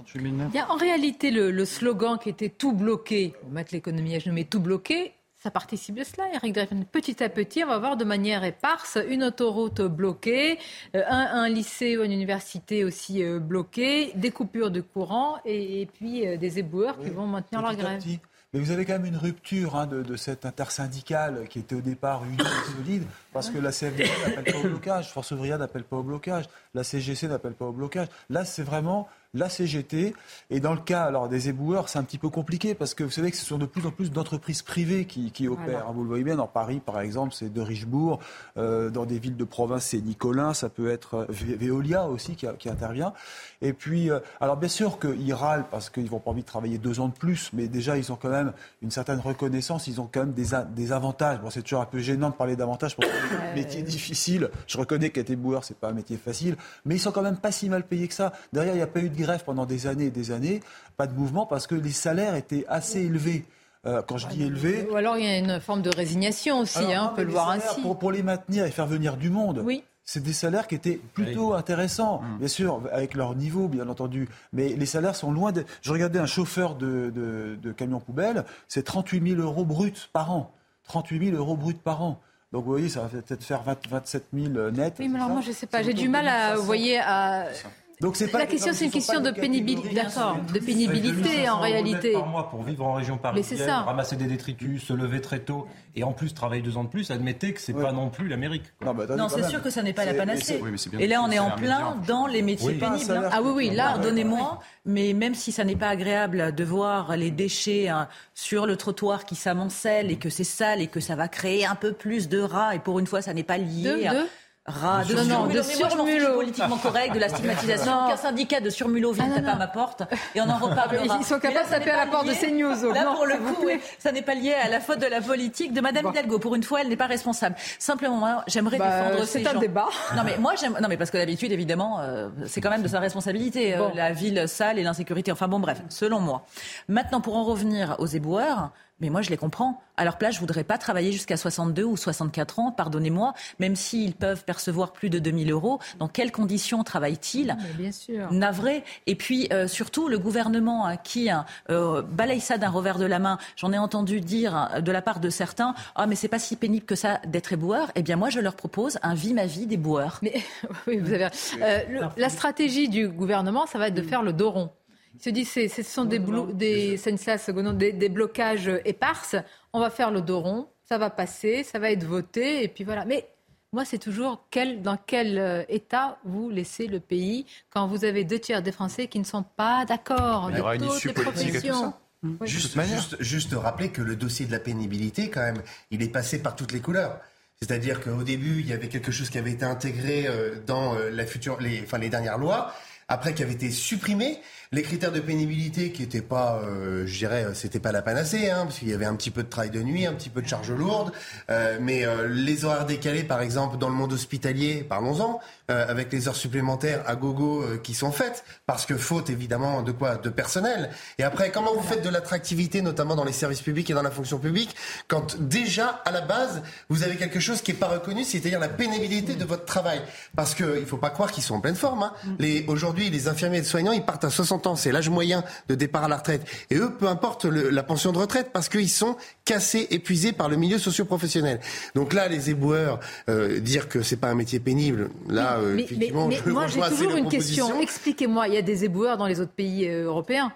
Bien, en réalité, le, le, slogan qui était tout bloqué, mettre l'économie à genoux, mais tout bloqué, ça participe de cela, Eric Dreyfus. Petit à petit, on va voir de manière éparse une autoroute bloquée, un, un lycée ou une université aussi euh, bloquée, des coupures de courant et, et puis euh, des éboueurs oui, qui vont maintenir leur grève. Petit. Mais vous avez quand même une rupture hein, de, de cette intersyndicale qui était au départ unie et solide, parce que la CFDT n'appelle pas au blocage, Force ouvrière n'appelle pas au blocage, la CGC n'appelle pas au blocage. Là, c'est vraiment la CGT. Et dans le cas alors, des éboueurs, c'est un petit peu compliqué parce que vous savez que ce sont de plus en plus d'entreprises privées qui, qui opèrent. Vous le voyez bien, dans Paris, par exemple, c'est de Richebourg. Euh, dans des villes de province, c'est Nicolin. Ça peut être euh, Veolia aussi qui, qui intervient. Et puis, euh, alors bien sûr qu'ils râlent parce qu'ils n'ont pas envie de travailler deux ans de plus, mais déjà, ils ont quand même une certaine reconnaissance. Ils ont quand même des, des avantages. Bon, c'est toujours un peu gênant de parler d'avantages pour un métier difficile. Je reconnais qu'être éboueur, c'est pas un métier facile, mais ils sont quand même pas si mal payés que ça. Derrière, il n'y a pas eu de grève pendant des années et des années, pas de mouvement parce que les salaires étaient assez élevés. Euh, quand je dis élevés. Ou alors il y a une forme de résignation aussi, hein, on peut le voir ainsi. Pour, pour, les maintenir et faire venir du monde. Oui. C'est des salaires qui étaient plutôt intéressants, mmh. bien sûr, avec leur niveau, bien entendu. Mais les salaires sont loin de. Je regardais un chauffeur de, de, de camion poubelle, c'est 38 000 euros bruts par an. 38 000 euros bruts par an. Donc vous voyez, ça va peut-être faire 20, 27 000 net. Oui, mais alors moi, je ne sais pas. J'ai du mal à, vous voyez, à donc c'est pas la question, c'est une question de pénibilité, d'accord, de pénibilité en réalité. Par mois pour vivre en région parisienne, ramasser des détritus, se lever très tôt et en plus travailler deux ans de plus, admettez que c'est pas non plus l'Amérique. Non, bah, c'est sûr que ça n'est pas la panacée. et là, on est en plein dans les métiers pénibles. Hein. Ah oui, oui, là, pardonnez-moi, mais même si ça n'est pas agréable de voir les déchets hein, sur le trottoir qui s'amoncellent et que c'est sale et que ça va créer un peu plus de rats et pour une fois, ça n'est pas lié. De, rat, de, non, de surmulot. politiquement correct, de la stigmatisation. Qu'un syndicat de surmulot vient ah, taper à ma porte et on en reparlera. Ils sont capables de taper à la porte de CNews. Là, pour le coup, ça n'est pas lié à la faute de la politique de Madame Hidalgo. Pour une fois, elle n'est pas responsable. Simplement, moi, j'aimerais bah, défendre ces gens. C'est un débat. Non, mais moi, j'aime. Non, mais parce que d'habitude, évidemment, euh, c'est quand même de sa responsabilité. Euh, la ville sale et l'insécurité. Enfin bon, bref, selon moi. Maintenant, pour en revenir aux éboueurs, mais moi, je les comprends. À leur place, je voudrais pas travailler jusqu'à 62 ou 64 ans, pardonnez-moi, même s'ils peuvent percevoir plus de 2000 euros. Dans quelles conditions travaillent-ils Bien sûr. Navré. Et puis, euh, surtout, le gouvernement hein, qui hein, euh, balaye ça d'un revers de la main. J'en ai entendu dire hein, de la part de certains, ah, mais c'est pas si pénible que ça d'être éboueur. Eh bien, moi, je leur propose un vie ma vie des boueurs. Mais oui, vous avez. Euh, la stratégie du gouvernement, ça va être de faire le dos rond. Il se dit ce sont des, des, des, des, blocages éparses. On va faire le dos rond, ça va passer, ça va être voté, et puis voilà. Mais moi, c'est toujours quel, dans quel euh, état vous laissez le pays quand vous avez deux tiers des Français qui ne sont pas d'accord. Il y aura une issue politique tout ça. Juste, juste, juste, rappeler que le dossier de la pénibilité, quand même, il est passé par toutes les couleurs. C'est-à-dire qu'au début, il y avait quelque chose qui avait été intégré euh, dans euh, la future, les, enfin, les dernières lois, après qui avait été supprimé. Les critères de pénibilité qui n'étaient pas, euh, je dirais, euh, c'était pas la panacée, hein, parce qu'il y avait un petit peu de travail de nuit, un petit peu de charge lourde, euh, mais euh, les horaires décalés, par exemple, dans le monde hospitalier, parlons-en, avec les heures supplémentaires à gogo qui sont faites, parce que faute évidemment de quoi? De personnel. Et après, comment vous faites de l'attractivité, notamment dans les services publics et dans la fonction publique, quand déjà à la base vous avez quelque chose qui n'est pas reconnu, c'est-à-dire la pénibilité de votre travail? Parce qu'il ne faut pas croire qu'ils sont en pleine forme. Hein. Les, aujourd'hui, les infirmiers et les soignants, ils partent à 60 ans, c'est l'âge moyen de départ à la retraite. Et eux, peu importe la pension de retraite, parce qu'ils sont cassés, épuisés par le milieu socio-professionnel. Donc là, les éboueurs, euh, dire que c'est pas un métier pénible, là. Euh, mais, moi, j'ai toujours une question. Expliquez-moi, il y a des éboueurs dans les autres pays euh, européens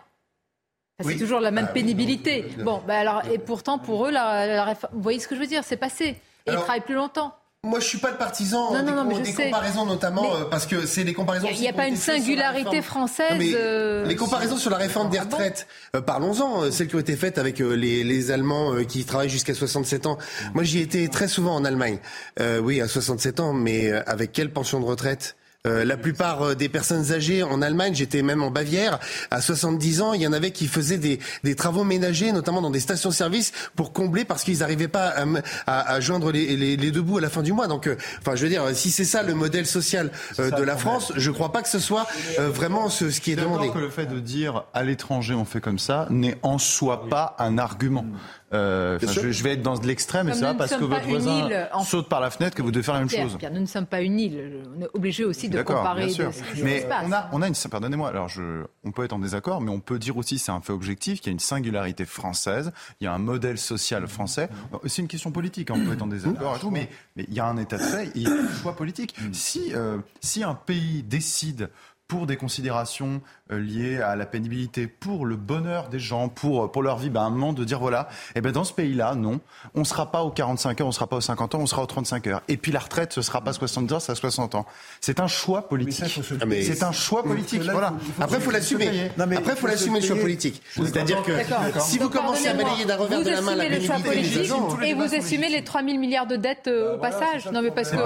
c'est toujours la même bah pénibilité. bon, bah alors, et pourtant, pour eux, la, vous voyez ce que je veux dire C'est passé. Et ils travaillent plus longtemps. Moi, je suis pas le partisan des, comparaisons, notamment euh, parce que c'est les comparaisons. Il n'y a, pas une singularité française. les comparaisons sur la réforme des retraites, parlons-en. Celles qui ont été faites avec les, les, Allemands qui travaillent jusqu'à 67 ans. Moi, j'y étais très souvent en Allemagne. oui, à 67 ans, mais avec quelle pension de retraite? Euh, la plupart euh, des personnes âgées en Allemagne, j'étais même en Bavière, à 70 ans, il y en avait qui faisaient des, des travaux ménagers, notamment dans des stations-service, pour combler parce qu'ils n'arrivaient pas à, à, joindre les, les, les, deux bouts à la fin du mois. Donc, euh, enfin, je veux dire, si c'est ça le modèle social de la France, je ne crois pas que ce soit vraiment ce, ce qui est demandé. que le fait de dire à l'étranger on fait comme ça n'est en soi pas un argument. Euh, je, vais être dans l'extrême, et ça parce que votre voisin saute par la fenêtre que vous devez faire la même chose. nous ne sommes pas une île. On est obligé aussi de comparer. Bien sûr. mais on a, on a une. Pardonnez-moi. Alors, je, on peut être en désaccord, mais on peut dire aussi, c'est un fait objectif, qu'il y a une singularité française, il y a un modèle social français. C'est une question politique. Hein, on peut être en désaccord et tout, mais, mais il y a un état de fait, il y a un choix politique. Si, euh, si un pays décide pour des considérations euh, liées à la pénibilité, pour le bonheur des gens, pour, pour leur vie, ben, un moment de dire voilà, eh ben, dans ce pays-là, non, on ne sera pas aux 45 heures, on ne sera pas aux 50 ans, on sera aux 35 heures. Et puis la retraite, ce ne sera pas 70 heures, c'est à 60 ans. C'est un choix politique. C'est un choix politique. Voilà. Après, il faut l'assumer. Après, il faut l'assumer le choix politique. C'est-à-dire que si vous commencez à balayer d'un revers de la main la pénibilité. Et vous assumez les 3 000 milliards de dettes euh, au passage Non, mais parce que...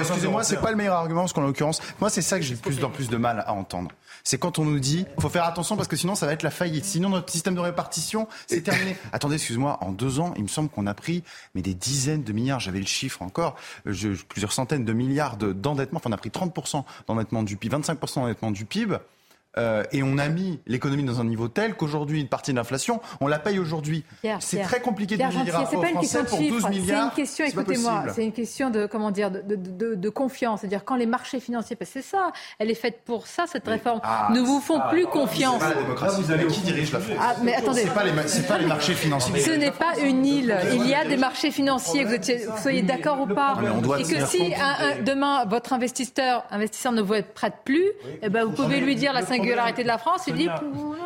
Excusez-moi, c'est pas le meilleur argument, parce qu'en l'occurrence, moi, c'est ça que j'ai de plus en plus de mal à entendre c'est quand on nous dit faut faire attention parce que sinon ça va être la faillite. Sinon notre système de répartition c'est terminé. Attendez, excuse-moi, en deux ans, il me semble qu'on a pris mais des dizaines de milliards. J'avais le chiffre encore, je, plusieurs centaines de milliards d'endettement. enfin, on a pris 30% d'endettement du PIB, 25% d'endettement du PIB. Euh, et on a mis l'économie dans un niveau tel qu'aujourd'hui, une partie de l'inflation, on la paye aujourd'hui. C'est très compliqué de dire à Français pour 12 milliards. C'est une question, écoutez-moi, c'est une question de, comment dire, de, de, de confiance. C'est-à-dire quand les marchés financiers, parce que c'est ça, elle est faite pour ça, cette réforme, ah, ne vous font plus confiance. Pas la démocratie. vous allez qui dirige la France ah, mais attendez. C'est pas, les, pas les marchés financiers. Ce n'est pas une île. Il y a des marchés financiers, vous, soyez d'accord ou pas. Et que si demain, votre investisseur, investisseur ne vous prête plus, eh ben, vous pouvez lui dire la singularité de la France, il dit.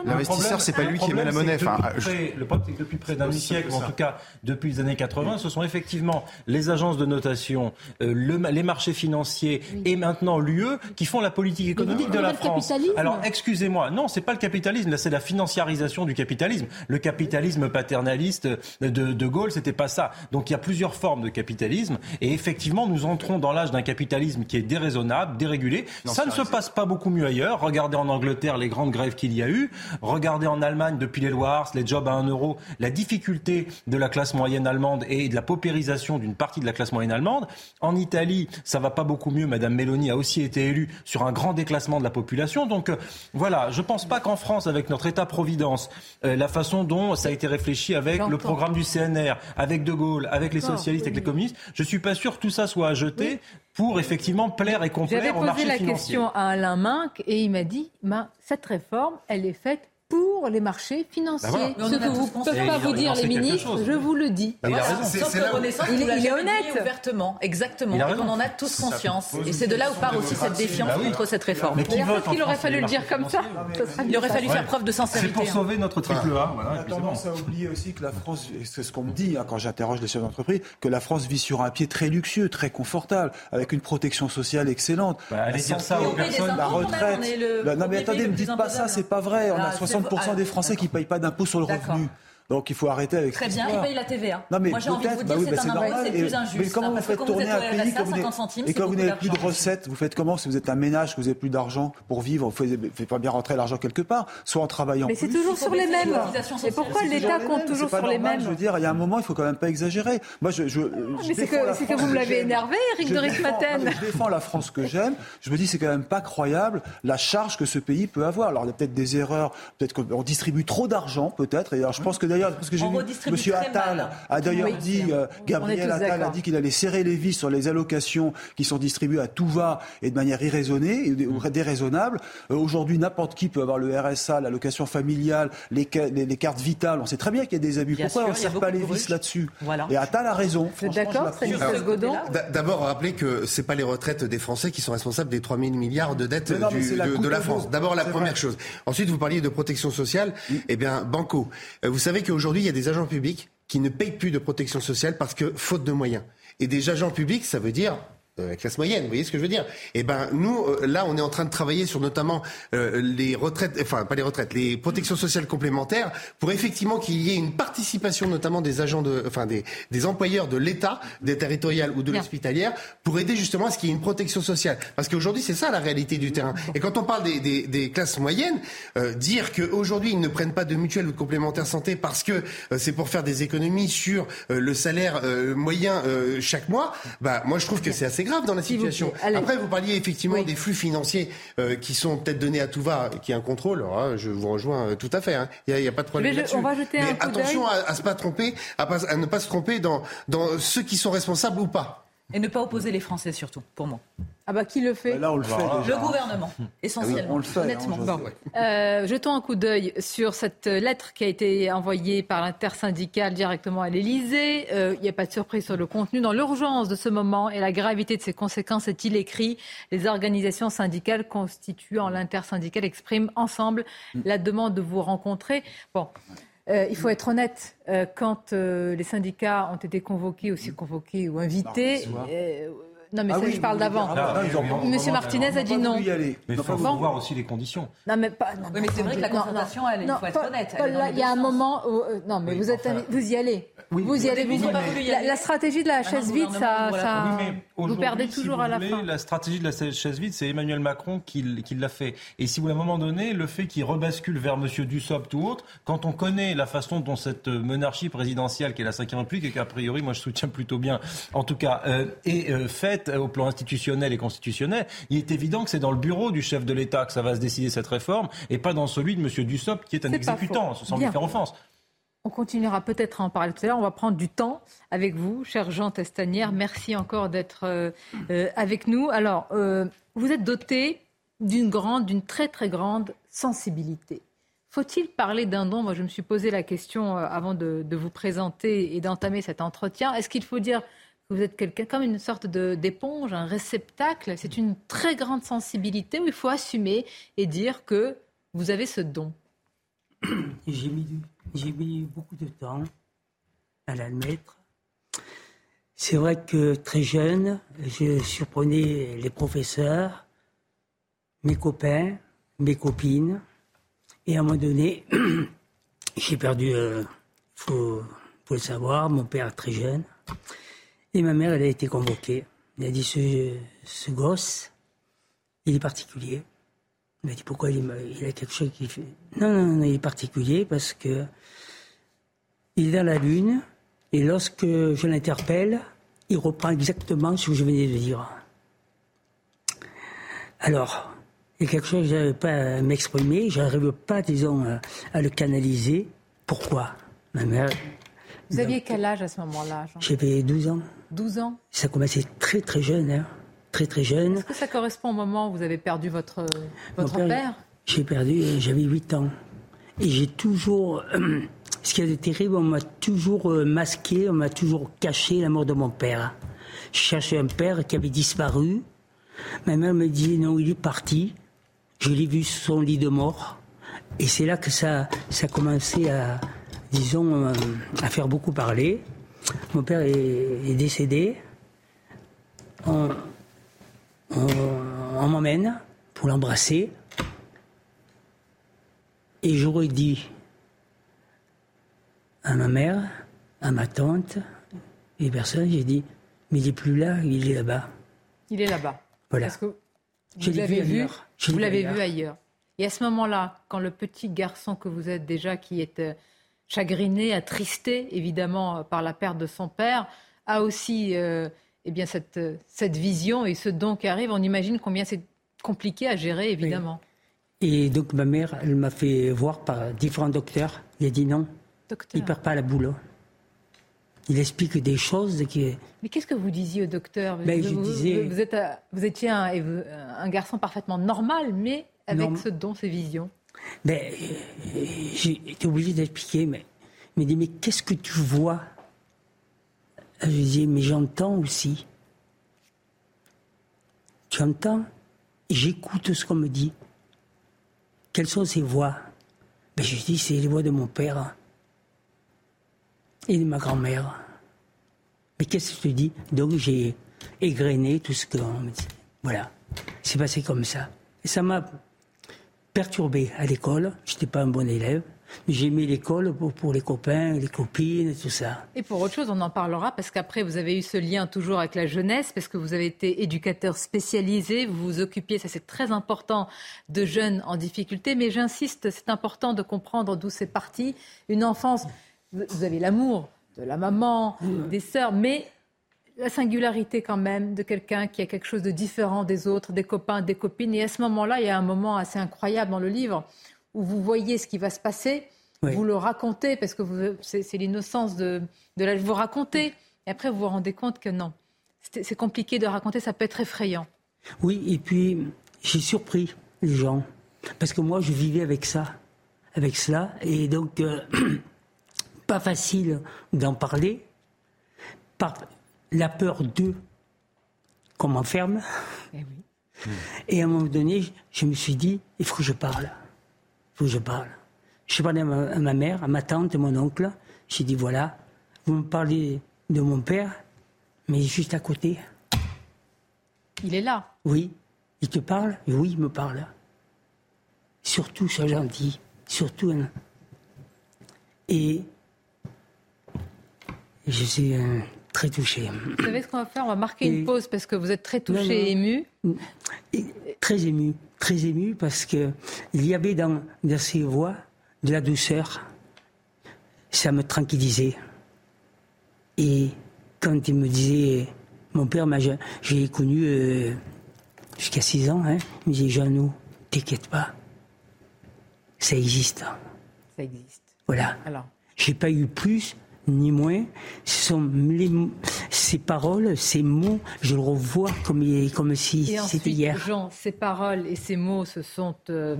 L'investisseur, c'est pas lui qui émet la monnaie. Le problème, c'est que depuis près d'un siècle, en tout cas depuis les années 80, ce sont effectivement les agences de notation, euh, les marchés financiers et maintenant l'UE qui font la politique économique de la France. Alors, excusez-moi, non, c'est pas le capitalisme, là, c'est la financiarisation du capitalisme. Le capitalisme paternaliste de De Gaulle, c'était pas ça. Donc, il y a plusieurs formes de capitalisme et effectivement, nous entrons dans l'âge d'un capitalisme qui est déraisonnable, dérégulé. ça ne se passe pas beaucoup mieux ailleurs. Regardez en Angleterre les grandes grèves qu'il y a eu. Regardez en Allemagne depuis les Loirs, les jobs à 1 euro, la difficulté de la classe moyenne allemande et de la paupérisation d'une partie de la classe moyenne allemande. En Italie, ça va pas beaucoup mieux. Madame Meloni a aussi été élue sur un grand déclassement de la population. Donc euh, voilà, je pense pas qu'en France, avec notre État-providence, euh, la façon dont ça a été réfléchi avec le programme du CNR, avec De Gaulle, avec les socialistes, avec les communistes, je suis pas sûr que tout ça soit à jeter pour effectivement plaire et complaire au marché financier. J'avais posé la question à Alain Minck et il m'a dit, cette réforme, elle est faite pour les marchés financiers. Bah Ce que vous ne peuvent pas vous dire les ministres, je vous le dis. il, est, honnête. ouvertement, exactement. Et on en a tous conscience. Et c'est de là où part aussi cette défiance bah contre cette réforme. Mais il aurait fallu le dire comme ça. Il aurait fallu faire preuve de sincérité. C'est pour sauver notre triple A. on a tendance à oublier aussi que la France, c'est ce qu'on me dit hein, quand j'interroge les chefs d'entreprise, que la France vit sur un pied très luxueux, très confortable, avec une protection sociale excellente. Bah, allez dire ça aux personnes. La retraite. Non mais attendez, ne me dites pas ça, c'est pas vrai. On a 60% des Français qui ne payent pas d'impôt sur le revenu. Donc il faut arrêter avec Très bien, ils payent la TVA. Non, mais Moi j'ai envie de vous dire, bah c'est un c'est plus injuste. Mais comment vous faites tourner un pays vous et quand vous n'avez plus de recettes, vous faites comment? Si vous êtes un ménage, que vous n'avez plus d'argent pour vivre, vous ne faites pas bien rentrer l'argent quelque part, soit en travaillant. Mais c'est toujours sur les mêmes. Et pourquoi l'État compte toujours sur les mêmes Je veux dire, il y a un moment, il faut quand même pas exagérer. Moi, je. Mais c'est que vous me l'avez énervé, Eric de Ritmaten. Je défends la France que j'aime. Je me dis, c'est quand même pas croyable la charge que ce pays peut avoir. Alors il y a peut-être des erreurs, peut-être qu'on distribue trop d'argent, peut-être. Et alors je pense que d'ailleurs, parce que j'ai Monsieur Attal a d'ailleurs dit, euh, Gabriel Attal a dit qu'il allait serrer les vis sur les allocations qui sont distribuées à tout va et de manière irraisonnée ou déraisonnable. Euh, aujourd'hui, n'importe qui peut avoir le RSA, l'allocation familiale, les, les, cartes vitales. On sait très bien qu'il y a des abus. Pourquoi on ne serre pas les vis là-dessus Et Attal a raison. Vous d'accord, D'abord, rappelez que ce pas les retraites des Français qui sont responsables des 3 000 milliards de dettes de, la France. D'abord, la première chose. Ensuite, vous parliez de protection sociale. Eh bien, Banco. Euh, vous savez qu'aujourd'hui, il y a des agents publics qui ne payent plus de protection sociale parce que faute de moyens. Et des agents publics, ça veut dire euh, la classe moyenne, vous voyez ce que je veux dire? Eh ben nous, euh, là, on est en train de travailler sur notamment euh, les retraites, enfin pas les retraites, les protections sociales complémentaires, pour effectivement qu'il y ait une participation notamment des agents de, enfin des, des employeurs de l'État, des territoriales ou de l'hospitalière, pour aider justement à ce qu'il y ait une protection sociale. Parce qu'aujourd'hui, c'est ça la réalité du terrain. Et quand on parle des, des, des classes moyennes, dire qu'aujourd'hui ils ne prennent pas de mutuelle ou de complémentaire santé parce que c'est pour faire des économies sur le salaire moyen chaque mois, bah moi je trouve que c'est assez grave dans la situation. Après, vous parliez effectivement des flux financiers euh, qui sont peut-être donnés à tout va, qui est un contrôle. Hein, je vous rejoins euh, tout à fait. Hein. Il n'y a, pas de problème là-dessus. Mais attention à, ne pas tromper, à, ne pas se tromper dans, dans ceux qui sont responsables ou pas. Et ne pas opposer les Français surtout, pour moi. Ah bah qui le fait bah Là, on le fait. Le gouvernement, essentiellement. on le fait. Honnêtement. Hein, bon. euh, jetons un coup d'œil sur cette lettre qui a été envoyée par l'intersyndicale directement à l'Élysée. Euh, il n'y a pas de surprise sur le contenu. Dans l'urgence de ce moment et la gravité de ses conséquences, est-il écrit Les organisations syndicales constituant l'intersyndicale expriment ensemble la demande de vous rencontrer. Bon. Euh, il faut être honnête, euh, quand euh, les syndicats ont été convoqués, aussi convoqués ou invités, non, mais Ah ça, oui, je parle d'avant. Ah, Monsieur Martinez a dit non. Mais il faut, Bon. voir aussi les conditions. Non, mais pas. non, Oui, mais c'est vrai que la concertation, elle, il faut être honnête. il y a un sens. moment où. euh, non, mais Oui, vous, êtes, vous y allez. Oui, vous y allez. la, stratégie de la chaise vide, ça. Oui, vous perdez si toujours vous à la voulez, fin. La stratégie de la chaise vide, c'est Emmanuel Macron qui, qui l'a fait. Et si vous, à un moment donné, le fait qu'il rebascule vers M. Dussopt ou autre, quand on connaît la façon dont cette monarchie présidentielle, qui est la Ve République, et qu'a priori, moi je soutiens plutôt bien, en tout cas, euh, est euh, faite au plan institutionnel et constitutionnel, il est évident que c'est dans le bureau du chef de l'État que ça va se décider cette réforme, et pas dans celui de M. Dussopt, qui est un pas exécutant, sans Bien. lui faire offense. On continuera peut-être à en parler tout à l'heure. On va prendre du temps avec vous, cher Jean Testanière. Merci encore d'être euh, euh, avec nous. Alors, euh, vous êtes doté d'une grande, d'une très très grande sensibilité. Faut-il parler d'un don? Moi, je me suis posé la question euh, avant de, de vous présenter et d'entamer cet entretien. Est-ce qu'il faut dire vous êtes quelqu'un comme une sorte d'éponge, un réceptacle C'est une très grande sensibilité où il faut assumer et dire que vous avez ce don. J'ai mis, beaucoup de temps à l'admettre. C'est vrai que très jeune, je surprenais les professeurs, mes copains, mes copines. Et à un moment donné, j'ai perdu, il faut, faut le savoir, mon père très jeune. Et ma mère, elle a été convoquée. Elle a dit, ce, gosse, il est particulier. Elle m'a dit, pourquoi il, a quelque chose qui fait... Non, non, non, il est particulier parce que il est dans la lune et lorsque je l'interpelle, il reprend exactement ce que je venais de dire. Alors, il y a quelque chose que je n'arrive pas à m'exprimer, je n'arrive pas, disons, à le canaliser. Pourquoi? Ma mère, Vous aviez quel âge à ce moment-là, j'avais 12 ans. 12 ans Ça commençait très très jeune, hein. très très jeune. Est-ce que ça correspond au moment où vous avez perdu votre, votre père, J'ai perdu, euh, j'avais 8 ans. Et j'ai toujours. euh, ce qui est terrible, on m'a toujours euh, masqué, on m'a toujours caché la mort de mon père. Je cherchais un père qui avait disparu. Ma mère me dit non, il est parti. Je l'ai vu sur son lit de mort. Et c'est là que ça, ça a commencé à, disons, euh, à faire beaucoup parler. Mon père est, est décédé. On, on- on m'emmène pour l'embrasser. Et j'aurais dit à ma mère, à ma tante, et personne, j'ai dit, mais il n'est plus là, il est là-bas. il est là-bas. Voilà. Parce que Je vous l'avez vu vu, vous l'avez vu vu ailleurs. Et à ce moment-là, quand le petit garçon que vous êtes déjà, qui est euh, chagriné, attristé évidemment euh, par la perte de son père, a aussi euh, eh bien cette, euh, cette vision et ce don qui arrive, on imagine combien c'est compliqué à gérer évidemment. Et donc ma mère, elle m'a fait voir par différents docteurs. Il a dit non, Docteur. il perd pas la boule. Il explique des choses qui... Mais qu'est-ce que vous disiez au docteur? Ben, vous, je vous- disais- vous êtes, vous étiez un, garçon parfaitement normal, mais avec ce don, ces visions. Ben, euh, obligé d'expliquer, mais il me dit, qu'est-ce que tu vois? Je lui dis, mais j'entends aussi. Tu entends? J'écoute ce qu'on me dit. Quelles sont ces voix? Ben, Je dis, c'est les voix de mon père et de ma grand-mère. Mais qu'est-ce que je dis? Donc j'ai égrené tout ce qu'on me dit. Voilà, c'est passé comme ça. Ça m'a perturbé à l'école. Je n'étais pas un bon élève. Mais j'aimais l'école pour, pour les copains, les copines, tout ça. Et pour autre chose, on en parlera parce qu'après, vous avez eu ce lien toujours avec la jeunesse, parce que vous avez été éducateur spécialisé, vous vous occupiez, ça c'est très important, de jeunes en difficulté. Mais j'insiste, c'est important de comprendre d'où c'est parti. Une enfance, vous vous avez l'amour de la maman, des sœurs, mais la singularité quand même de quelqu'un qui a quelque chose de différent des autres, des copains, des copines. Et à ce moment-là, il y a un moment assez incroyable dans le livre où vous voyez ce qui va se passer, Oui. vous le racontez, parce que c'est l'innocence de, de la... Vous racontez, et après vous vous rendez compte que non. C'est c'est compliqué de raconter, ça peut être effrayant. Oui, et puis j'ai surpris les gens. Parce que moi, je vivais avec ça, avec cela. Et donc, euh, pas facile d'en parler. Par la peur d'eux qu'on m'enferme. Eh et à un moment donné, je me suis dit, il faut que je parle. Il faut que je parle. Je suis parlé à ma, mère, à ma tante, à mon oncle. J'ai dit, voilà, vous me parlez de mon père, mais juste à côté. Il est là. Oui. Il te parle Oui, il me parle. Surtout, sois gentil. Surtout. Et je suis très touché. Vous savez ce qu'on va faire? On va marquer une pause parce que vous êtes très touché et ému. très ému. Très ému parce qu'il y avait dans, dans ces voix de la douceur. Ça me tranquillisait. Et quand il me disait, mon père, j'ai connu euh, jusqu'à 6 ans, hein, il me disait, Jeannot, t'inquiète pas, ça existe. Ça existe. Voilà. Alors. J'ai pas eu plus ni moins. Ce sont les, ces paroles, ces mots, je le revois comme, comme si c'était hier. Jean, ces paroles et ces mots se sont, euh,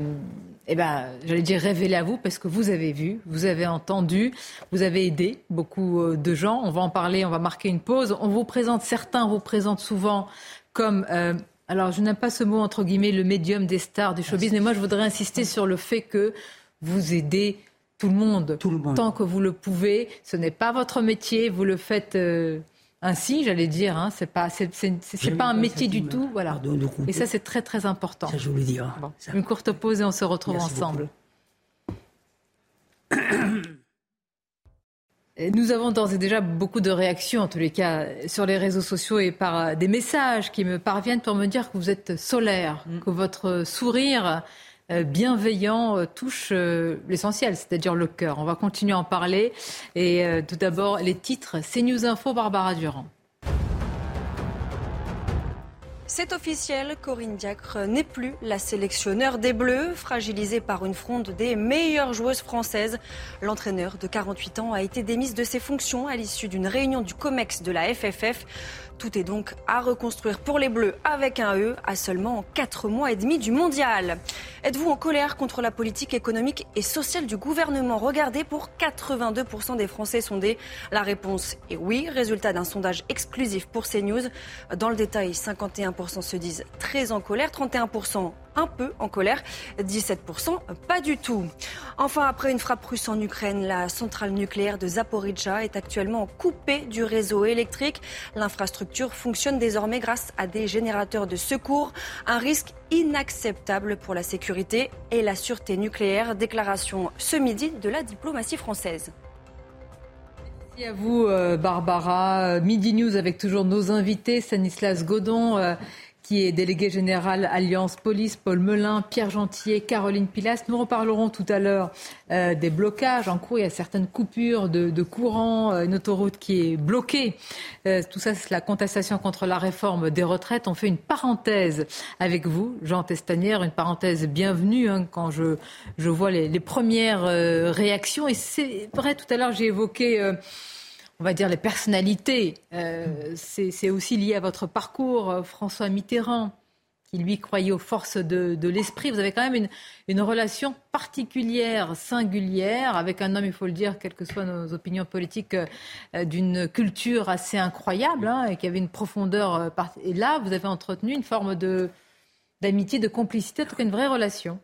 eh ben, j'allais dire révélés à vous parce que vous avez vu, vous avez entendu, vous avez aidé beaucoup euh, de gens. On va en parler, on va marquer une pause. On vous présente, certains vous présentent souvent comme euh, alors, je n'aime pas ce mot, entre guillemets, le médium des stars du showbiz, mais moi, je voudrais insister sur le fait que vous aidez tout le monde, tout le monde. tant que vous le pouvez. Ce n'est pas votre métier, vous le faites euh, ainsi, j'allais dire. Hein. C'est pas, c'est, pas un métier du tout, voilà. et ça, c'est très très important. Ça, je vous le dis. Une courte pause et on se retrouve ensemble. Nous avons d'ores et déjà beaucoup de réactions, en tous les cas, sur les réseaux sociaux et par des messages qui me parviennent pour me dire que vous êtes solaire, mm. que votre sourire euh, bienveillant euh, touche euh, l'essentiel, c'est-à-dire le cœur. On va continuer à en parler. Et tout d'abord, les titres. C'est News Info, Barbara Durand. C'est officiel, Corinne Diacre n'est plus la sélectionneur des Bleus, fragilisée par une fronde des meilleures joueuses françaises. L'entraîneur de 48 ans a été démise de ses fonctions à l'issue d'une réunion du COMEX de la FFF. Tout est donc à reconstruire pour les Bleus avec un E à seulement 4 mois et demi du mondial. Êtes-vous en colère contre la politique économique et sociale du gouvernement? Regardez pour 82% des Français sondés. La réponse est oui, résultat d'un sondage exclusif pour CNews. Dans le détail, 51% se disent très en colère, 31% un peu en colère, 17% pas du tout. Enfin, après une frappe russe en Ukraine, la centrale nucléaire de Zaporizhzhia est actuellement coupée du réseau électrique. L'infrastructure fonctionne désormais grâce à des générateurs de secours, un risque inacceptable pour la sécurité et la sûreté nucléaire. Déclaration ce midi de la diplomatie française. Merci à vous, euh, Barbara. Midi News avec toujours nos invités, Stanislas Godon. Euh, qui est délégué général Alliance Police, Paul Melun, Pierre Gentier, Caroline Pilas. Nous reparlerons tout à l'heure euh, des blocages en cours. Il y a certaines coupures de, courant, euh, une autoroute qui est bloquée. Euh, tout ça, c'est la contestation contre la réforme des retraites. On fait une parenthèse avec vous, Jean Testanière, une parenthèse bienvenue hein, quand je, je vois les, les premières réactions. Et c'est vrai, tout à l'heure, j'ai évoqué on va dire, les personnalités. Euh, c'est aussi lié à votre parcours, euh, François Mitterrand, qui lui croyait aux forces de, l'esprit. Vous avez quand même une, une, relation particulière, singulière, avec un homme, il faut le dire, quelles que soient nos opinions politiques, euh, d'une culture assez incroyable hein, et qui avait une profondeur. et là, vous avez entretenu une forme de d'amitié, de complicité, en tout cas une vraie relation.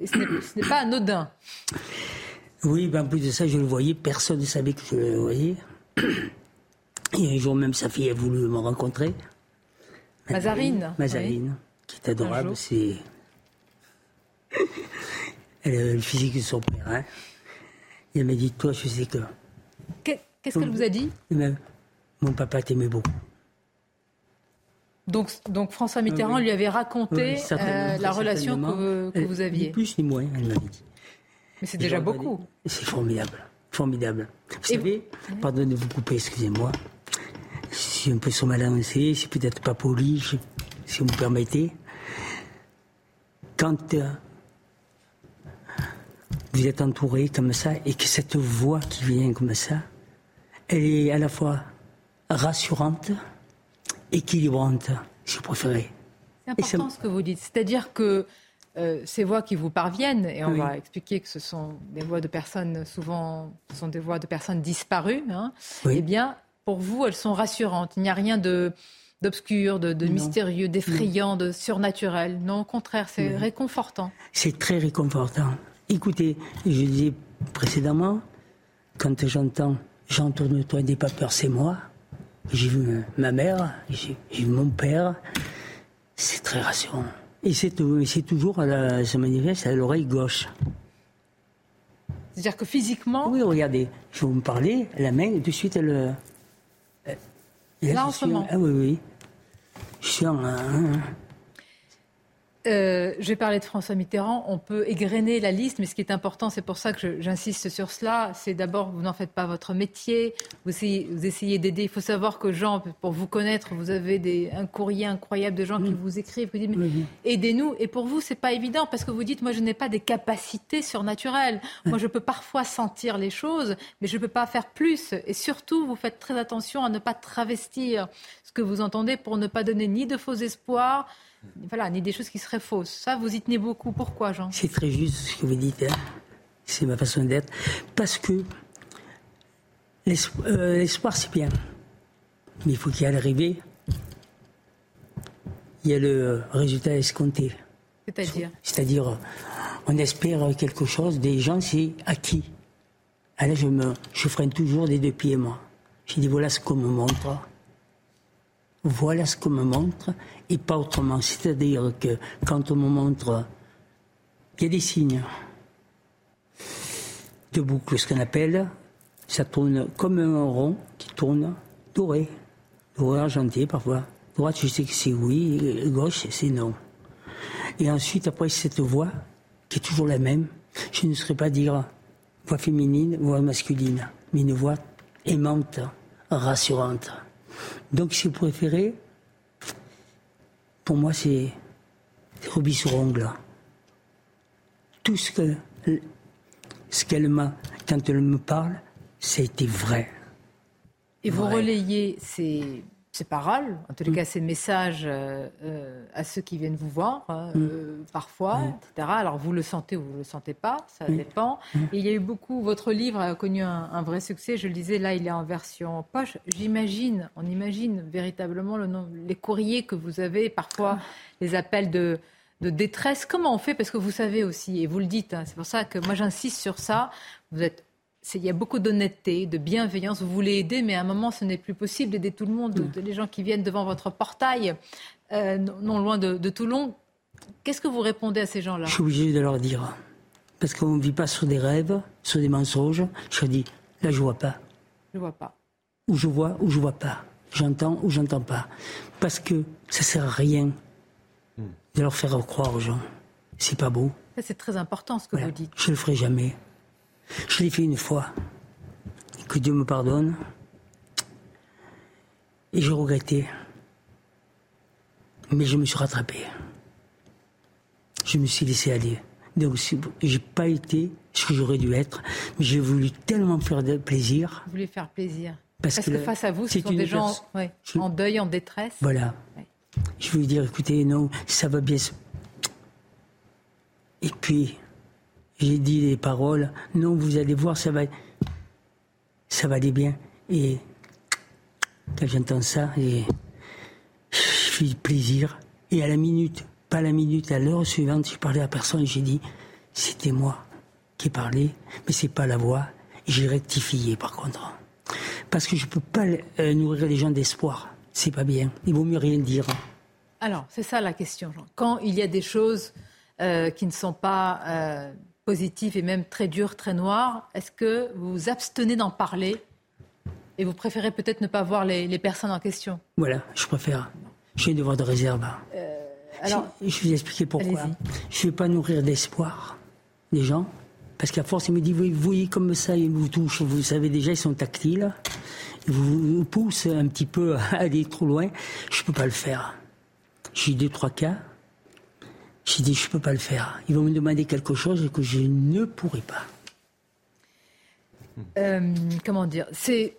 Et ce n'est pas anodin. Oui, ben en plus de ça, je le voyais, personne ne savait que je le voyais. Et un jour même, sa fille a voulu me rencontrer. Mazarine. Mazarine, qui est adorable. C'est. Elle a le physique de son père. Hein. Et elle m'a dit Toi, je sais que. Qu'est-ce qu'elle vous a dit? Mon papa t'aimait beaucoup. Donc, donc François Mitterrand lui avait raconté euh, la relation que, que vous aviez. Ni plus ni moins, elle m'avait dit. Mais c'est déjà beaucoup. C'est formidable. Formidable. Vous savez, pardonnez de vous couper, excusez-moi. Je suis un peu sur ma lancée, c'est peut-être pas poli, si vous me permettez. Quand euh, vous êtes entouré comme ça et que cette voix qui vient comme ça, elle est à la fois rassurante, équilibrante, si vous préférez. C'est important ce que vous dites. C'est-à-dire que euh, ces voix qui vous parviennent, et on va expliquer que ce sont des voix de personnes, souvent, ce sont des voix de personnes disparues, hein, eh bien, pour vous, elles sont rassurantes. Il n'y a rien de d'obscur, de, mystérieux, d'effrayant, de surnaturel. Non, au contraire, c'est réconfortant. C'est très réconfortant. Écoutez, je disais précédemment, quand j'entends J'entourne-toi, n'aie pas peur, c'est moi. J'ai vu ma mère, j'ai vu mon père. C'est très rassurant. Et c'est toujours, à la, se manifeste à l'oreille gauche. C'est-à-dire que physiquement Oui, regardez, je vais vous me parler, la main, de suite, elle. Là, en ce moment Ah oui, oui. Je suis en. Euh, je vais parler de François Mitterrand. On peut égrener la liste, mais ce qui est important, c'est pour ça que j'insiste sur cela, c'est d'abord, vous n'en faites pas votre métier, vous essayez, d'aider. Il faut savoir que Jean, pour vous connaître, vous avez des, un courrier incroyable de gens qui vous écrivent, qui vous disent, aidez-nous. Et pour vous, c'est pas évident, parce que vous dites, moi, je n'ai pas des capacités surnaturelles. Moi, je peux parfois sentir les choses, mais je ne peux pas faire plus. Et surtout, vous faites très attention à ne pas travestir ce que vous entendez pour ne pas donner ni de faux espoirs, voilà, ni des choses qui seraient fausses. Ça, vous y tenez beaucoup. Pourquoi, Jean? C'est très juste ce que vous dites. Hein. C'est ma façon d'être. Parce que euh, l'espoir, c'est bien. Mais il faut qu'il y ait l'arrivée. Il y a le résultat escompté. C'est-à-dire? C'est-à-dire, on espère quelque chose des gens, c'est acquis. Alors ah, je, me, je freine toujours des deux pieds, moi. Je dis, voilà ce qu'on me montre. Voilà ce qu'on me montre et pas autrement. C'est-à-dire que quand on me montre, il y a des signes de boucle, ce qu'on appelle, ça tourne comme un rond qui tourne doré, doré argenté parfois. Droite, je sais que c'est oui, gauche, c'est non. Et ensuite, après cette voix, qui est toujours la même, je ne saurais pas dire voix féminine, voix masculine, mais une voix aimante, rassurante. Donc, si vous préférez, pour moi, c'est rubis sur ongle. Tout ce que ce qu'elle m'a, quand elle me parle, c'était vrai. Et vous relayez ces ces paroles, en tous les mm. cas ces messages euh, euh, à ceux qui viennent vous voir, hein, mm. euh, parfois, etc. Alors vous le sentez ou vous ne le sentez pas, ça dépend. Mm. Et il y a eu beaucoup, votre livre a connu un, vrai succès, je le disais, là il est en version poche. J'imagine, on imagine véritablement le nom, les courriers que vous avez, parfois ah. les appels de, de détresse. Comment on fait? Parce que vous savez aussi, et vous le dites, hein, c'est pour ça que moi j'insiste sur ça, vous êtes il y a beaucoup d'honnêteté, de bienveillance. Vous voulez aider, mais à un moment, ce n'est plus possible d'aider tout le monde. Mm. Les gens qui viennent devant votre portail, euh, non loin de, Toulon. Qu'est-ce que vous répondez à ces gens-là? Je suis obligé de leur dire. Parce qu'on ne vit pas sur des rêves, sur des mensonges. Je leur dis, là, je vois pas. Je vois pas. Ou je vois, ou je vois pas. J'entends ou j'entends pas. Parce que ça sert à rien mm. de leur faire croire aux gens. C'est pas beau. C'est très important ce que vous dites. Je le ferai jamais. Je l'ai fait une fois. Que Dieu me pardonne. Et j'ai regretté. Mais je me suis rattrapé. Je me suis laissé aller. Donc, j'ai pas été ce que j'aurais dû être, mais j'ai voulu tellement faire de plaisir. Vous voulez faire plaisir. Parce, que, face à vous, ce sont des gens en deuil, en détresse. Voilà. Je veux dire, écoutez, non, ça va bien. Et puis, j'ai dit les paroles. Non, vous allez voir, ça va, ça va aller bien. Et quand j'entends ça, je fais plaisir. Et à la minute, pas la minute, à l'heure suivante, j'ai parlé à personne et j'ai dit, c'était moi qui ai parlé, mais c'est pas la voix. J'ai rectifié par contre. Parce que je peux pas euh, nourrir les gens d'espoir. C'est pas bien. Il vaut mieux rien dire. Alors, c'est ça la question. Quand il y a des choses euh, qui ne sont pas euh, positif et même très dur, très noir, est-ce que vous vous abstenez d'en parler et vous préférez peut-être ne pas voir les, personnes en question? Voilà, je préfère. J'ai un devoir de réserve. Euh, alors, je, vais vous expliquer pourquoi. Je ne vais pas nourrir d'espoir les gens, parce qu'à force, ils me disent, vous voyez comme ça, ils vous touchent, vous savez déjà, ils sont tactiles, ils vous poussent un petit peu à aller trop loin. Je ne peux pas le faire. J'ai deux, trois cas, j'ai dit, je ne peux pas le faire. Ils vont me demander quelque chose que je ne pourrai pas. Euh, comment dire? C'est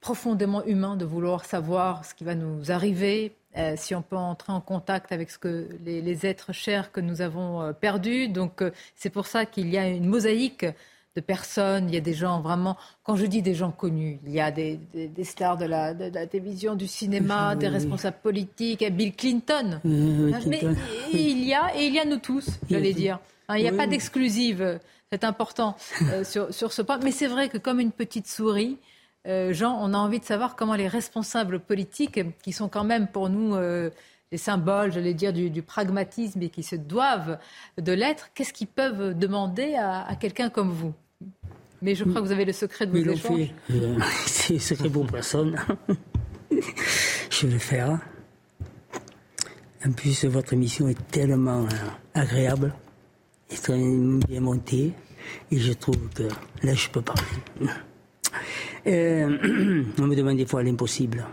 profondément humain de vouloir savoir ce qui va nous arriver. euh, si on peut entrer en contact avec ce que les, êtres chers que nous avons euh, perdus. Donc c'est pour ça qu'il y a une mosaïque de personnes. Il y a des gens vraiment, quand je dis des gens connus, il y a des, stars de la, télévision, du cinéma, des responsables politiques, Bill Clinton. Mais il y a, et il y a nous tous, j'allais dire. Hein, il n'y a pas d'exclusive, c'est important sur, sur ce point. Mais c'est vrai que comme une petite souris, euh, Jean, on a envie de savoir comment les responsables politiques, qui sont quand même pour nous euh, les symboles, j'allais dire, du, pragmatisme et qui se doivent de l'être, qu'est-ce qu'ils peuvent demander à, quelqu'un comme vous? Mais je crois que vous avez le secret de vos échanges. Euh, c'est secret pour personne. je vais le faire. En plus, votre émission est tellement agréable et très bien montée. Et je trouve que là, je peux parler. Euh, on me demande des fois l'impossible.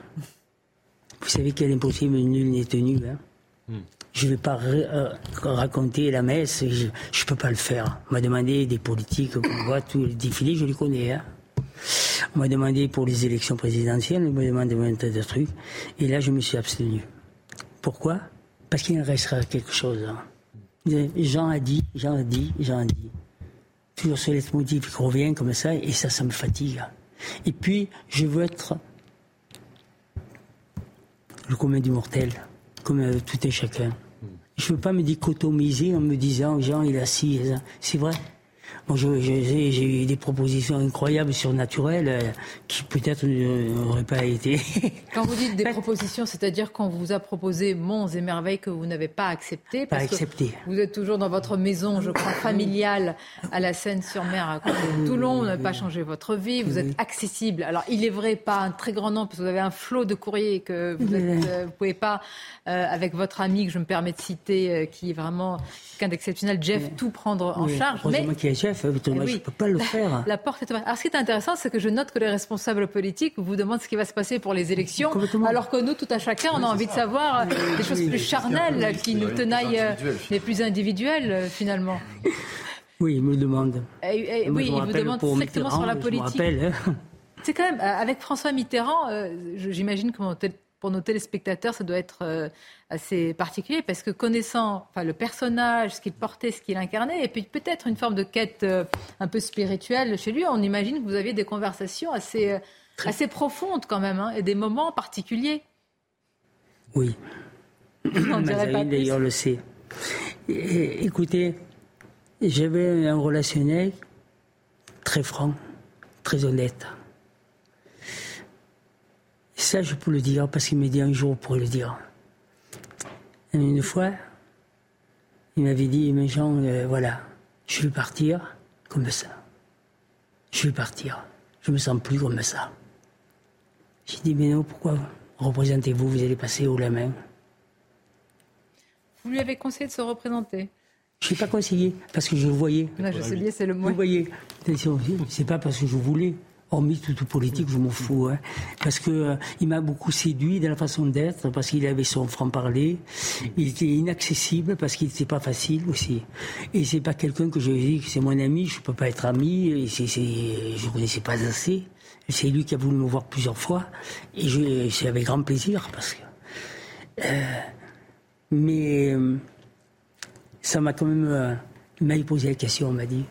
Vous savez quel impossible, nul n'est tenu. Hein. Je ne vais pas euh, raconter la messe, je ne peux pas le faire. On m'a demandé des politiques, on voit tous les défilés, je les connais. Hein. On m'a demandé pour les élections présidentielles, on m'a demandé un tas de trucs. Et là, je me suis abstenu. Pourquoi? Parce qu'il en restera quelque chose. Hein. Jean a dit, Jean a dit, Jean a dit. Toujours ce leitmotiv qui revient comme ça, et ça, ça me fatigue. Et puis, je veux être le commun du mortel, comme euh, tout et chacun. Je ne veux pas me dichotomiser en me disant, Jean, il est assis. C'est vrai. Bon, j'ai eu des propositions incroyables surnaturelles euh, qui peut-être n'auraient pas été. Quand vous dites des propositions, c'est-à-dire qu'on vous a proposé monts et merveilles que vous n'avez pas accepté Pas accepté. Vous êtes toujours dans votre maison, je crois, familiale à la Seine-sur-Mer, à côté de Toulon. Vous n'avez pas changé votre vie. Vous êtes accessible. Alors, il est vrai, pas un très grand nombre, parce que vous avez un flot de courriers que vous ne euh, pouvez pas, euh, avec votre ami que je me permets de citer, qui est vraiment quelqu'un d'exceptionnel, Jeff, tout prendre en charge. Mais je ne peux pas le faire. La porte est ouverte. Alors, ce qui est intéressant, c'est que je note que les responsables politiques vous demandent ce qui va se passer pour les élections, alors que nous, tout à chacun, on a envie de savoir euh, des choses plus charnelles qui nous tenaillent, euh, les plus individuelles, euh, finalement. Oui, ils me demandent. oui, ils vous demandent strictement sur la politique. Hein. C'est quand même, avec François Mitterrand, j'imagine que pour nos téléspectateurs, ça doit être assez particulier parce que connaissant enfin, le personnage, ce qu'il portait, ce qu'il incarnait, et puis peut-être une forme de quête euh, un peu spirituelle chez lui, on imagine que vous aviez des conversations assez, euh, assez profondes quand même, hein, et des moments particuliers. Oui. Mazarine d'ailleurs le sait. écoutez, j'avais un relationnel très franc, très honnête. Ça, je peux le dire parce qu'il m'a dit un jour pour le dire. Une fois, il m'avait dit, mais Jean, euh, voilà, je vais partir comme ça. Je vais partir. Je me sens plus comme ça. J'ai dit, mais non, pourquoi représentez-vous? Vous allez passer haut la main. Vous lui avez conseillé de se représenter? Je n'ai pas conseillé, parce que je le voyais. je sais bien, c'est le mot. Vous voyez, c'est pas parce que je voulais hormis toute politique, je m'en fous. Hein. parce que euh, il m'a beaucoup séduit dans la façon d'être, parce qu'il avait son franc-parler. Il était inaccessible parce qu'il n'était pas facile aussi. Et c'est pas quelqu'un que je dis que c'est mon ami, je peux pas être ami. Et c'est, je connaissais pas assez. C'est lui qui a voulu me voir plusieurs fois. Et je, c'est avec grand plaisir parce que. Euh, mais euh, ça m'a quand même. il m'a posé la question, on m'a dit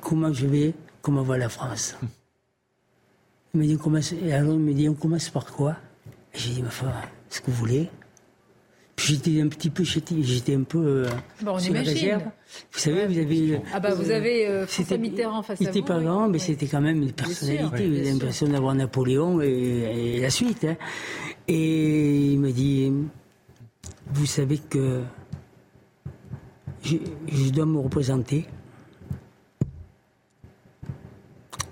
comment je vais, comment va la France? il m'a dit, Et alors, il me dit, on commence par quoi? J'ai dit, ma femme, ce que vous voulez. Puis j'étais un petit peu, j'étais un peu euh, bon, on sur réserve. Vous savez, vous avez. Ah bah vous avez euh, François Mitterrand face à vous. Il n'était pas grand, mais c'était quand même une personnalité. Vous avez l'impression d'avoir Napoléon et, la suite. Hein. Et il m'a dit, vous savez que je, je dois me représenter.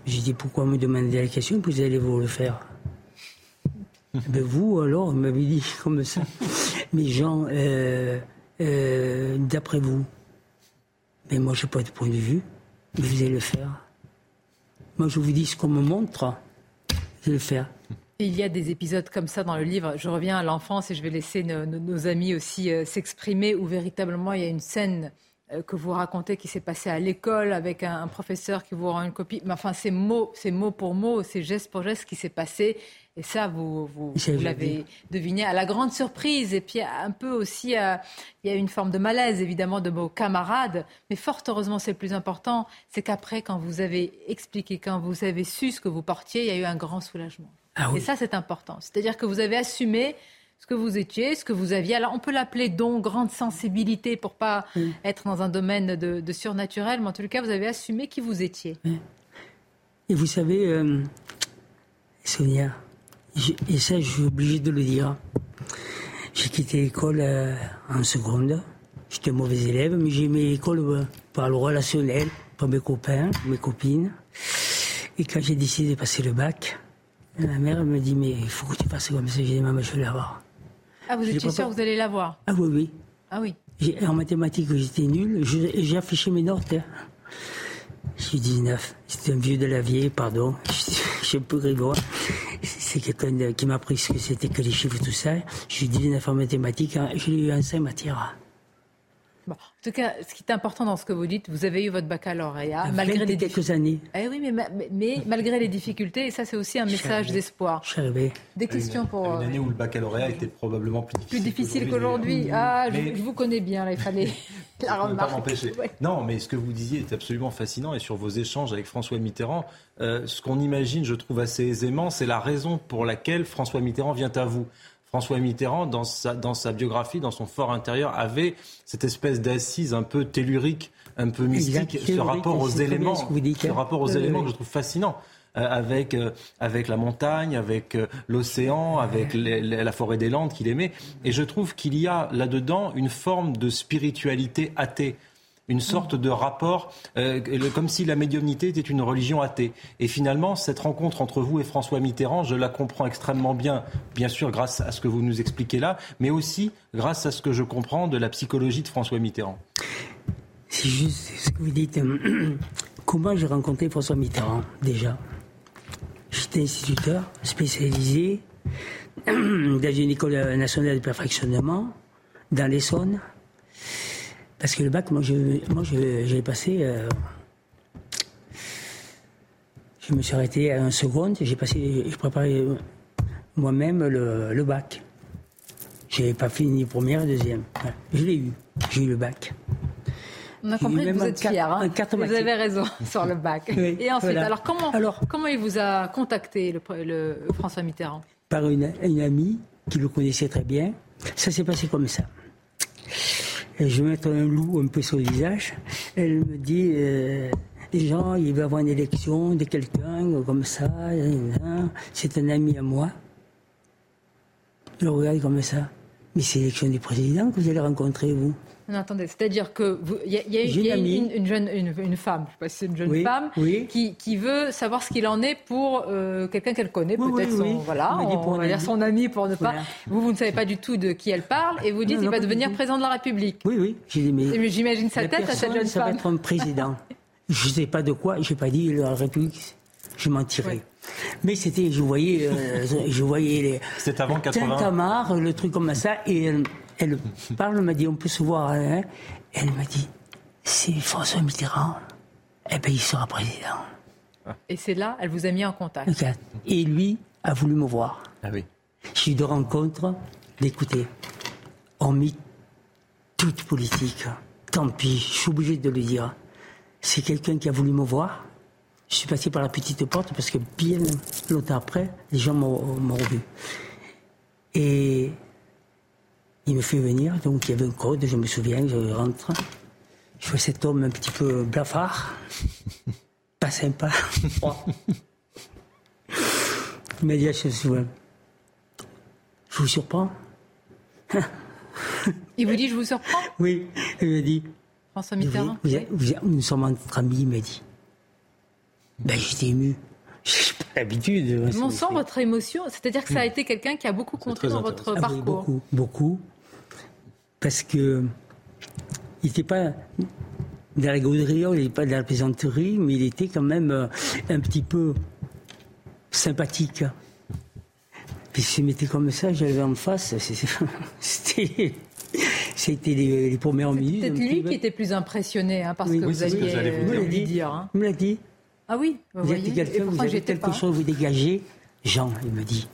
J'ai dit pourquoi me demander la question, vous allez vous le faire. ben vous alors, vous m'avez dit comme ça. Mais Jean, euh, euh, d'après vous, mais ben moi je n'ai pas de point de vue, mais vous allez le faire. Moi je vous dis ce qu'on me montre, je vais le faire. Il y a des épisodes comme ça dans le livre. Je reviens à l'enfance et je vais laisser nos, amis aussi euh, s'exprimer où véritablement il y a une scène que vous racontez qui s'est passé à l'école avec un, professeur qui vous rend une copie. Mais enfin, c'est mot, c'est mot pour mot, c'est geste pour geste qui s'est passé. Et ça, vous, vous, l'avez deviné à la grande surprise. Et puis un peu aussi, euh, il y a une forme de malaise évidemment de vos camarades. Mais fort heureusement, c'est le plus important, c'est qu'après, quand vous avez expliqué, quand vous avez su ce que vous portiez, il y a eu un grand soulagement. Ah et ça, c'est important. C'est-à-dire que vous avez assumé ce que vous étiez, ce que vous aviez. Alors, on peut l'appeler don, grande sensibilité pour pas être dans un domaine de, surnaturel, mais en tout cas, vous avez assumé qui vous étiez. Et vous savez, euh, Sonia, et ça, je suis obligé de le dire. J'ai quitté l'école euh, en seconde. J'étais mauvais élève, mais j'ai aimé l'école euh, par le relationnel, par mes copains, mes copines. Et quand j'ai décidé de passer le bac, ma mère me dit Mais il faut que tu fasses comme ça. J'ai dit Maman, je vais l'avoir. Ah, vous étiez sûr que vous allez l'avoir Ah, oui, oui. Ah, oui. En mathématiques, j'étais nul. J'ai affiché mes notes. Hein. J'ai 19. C'était un vieux de la vieille, pardon. Je suis un peu rigolo c'est quelqu'un qui m'a appris ce que c'était que les chiffres, tout ça. J'ai 19 en mathématiques, hein. j'ai eu un 5 matières. Bon, en tout cas, ce qui est important dans ce que vous dites, vous avez eu votre baccalauréat malgré les quelques années. Eh oui, mais, mais, malgré les difficultés, et ça c'est aussi un message d'espoir. Des questions pour une année où le baccalauréat était probablement plus difficile. Plus difficile qu'aujourd'hui. Ah, je, vous connais bien, là, il fallait la remarque. Non, mais ce que vous disiez est absolument fascinant et sur vos échanges avec François Mitterrand, euh, ce qu'on imagine, je trouve assez aisément, c'est la raison pour laquelle François Mitterrand vient à vous. François Mitterrand, dans sa, dans sa biographie, dans son fort intérieur, avait cette espèce d'assise un peu tellurique, un peu mystique, ce rapport aux éléments, ce rapport aux éléments que je trouve fascinant. Euh, avec, euh, avec la montagne, avec euh, l'océan, avec la forêt des Landes qu'il aimait. Et je trouve qu'il y a là-dedans une forme de spiritualité athée une sorte de rapport, euh, comme si la médiumnité était une religion athée. Et finalement, cette rencontre entre vous et François Mitterrand, je la comprends extrêmement bien, bien sûr grâce à ce que vous nous expliquez là, mais aussi grâce à ce que je comprends de la psychologie de François Mitterrand. C'est juste ce que vous dites. Comment j'ai rencontré François Mitterrand déjà? J'étais instituteur spécialisé dans une école nationale de perfectionnement dans l'Essonne. Parce que le bac, moi, je, moi, j'ai passé. Euh, je me suis arrêté à un seconde. J'ai passé, je préparais moi-même le, bac. Je n'avais pas fini première et deuxième. Je l'ai eu. J'ai eu le bac. On a compris que vous êtes fier. Hein. vous avez raison sur le bac. et ensuite, alors, comment, alors comment il vous a contacté, le, François Mitterrand? Par une, une amie qui le connaissait très bien. Ça s'est passé comme ça je vais mettre un loup un peu sur le visage. Elle me dit, euh, gens, il va y avoir une élection de quelqu'un comme ça, c'est un ami à moi. Je le regarde comme ça. Mais c'est l'élection du président que vous allez rencontrer, vous. Non, attendez, c'est-à-dire que il y a, y a une, jeune, une, femme, je sais pas si c'est une jeune femme, Qui, qui, veut savoir ce qu'il en est pour euh, quelqu'un qu'elle connaît, peut-être son, voilà, on, va dire son ami pour ne pas. Vous, vous ne savez pas du tout de qui elle parle, et vous dites qu'il va devenir président de la République. Oui, oui. J'imagine sa tête à cette jeune ça femme. Ça va être un président. je ne sais pas de quoi. Je n'ai pas dit la République. Je mentirais. Mais c'était, je voyais, euh, je voyais les. C'était avant 80. le truc comme ça, et euh, elle parle, m'a dit, on peut se voir. Hein. Elle m'a dit, c'est François Mitterrand, eh bien, il sera président. Et c'est là, elle vous a mis en contact. Et lui a voulu me voir. Ah oui. J'ai eu de rencontres, d'écouter. Hormis toute politique, tant pis, je suis obligé de le dire. C'est quelqu'un qui a voulu me voir. Je suis passé par la petite porte parce que bien longtemps après, les gens m'ont revu. Et il me fait venir, donc il y avait un code, je me souviens, je rentre. Je vois cet homme un petit peu blafard, pas sympa, Il m'a dit à ce soir, je vous surprends Il vous dit je vous surprends? Oui, il m'a dit. François Mitterrand Nous sommes entre amis, il m'a dit. Ben j'étais ému. J'ai pas l'habitude. On sent votre émotion, c'est-à-dire que ça a été quelqu'un qui a beaucoup compté dans votre ah parcours. beaucoup, beaucoup parce que il n'était pas dans la gauderie, il n'était pas dans la plaisanterie, mais il était quand même euh, un petit peu sympathique. Puis s'il m'était comme ça, j'avais en face, c'était. C'était les, premières minutes. C'est peut-être lui qui était plus impressionné, hein, parce que vous aviez euh, dit. dire. Hein. Vous me l'a dit. Ah oui, vous, vous êtes quelqu'un, vous avez quelque chose, vous dégagez. Jean, il me dit.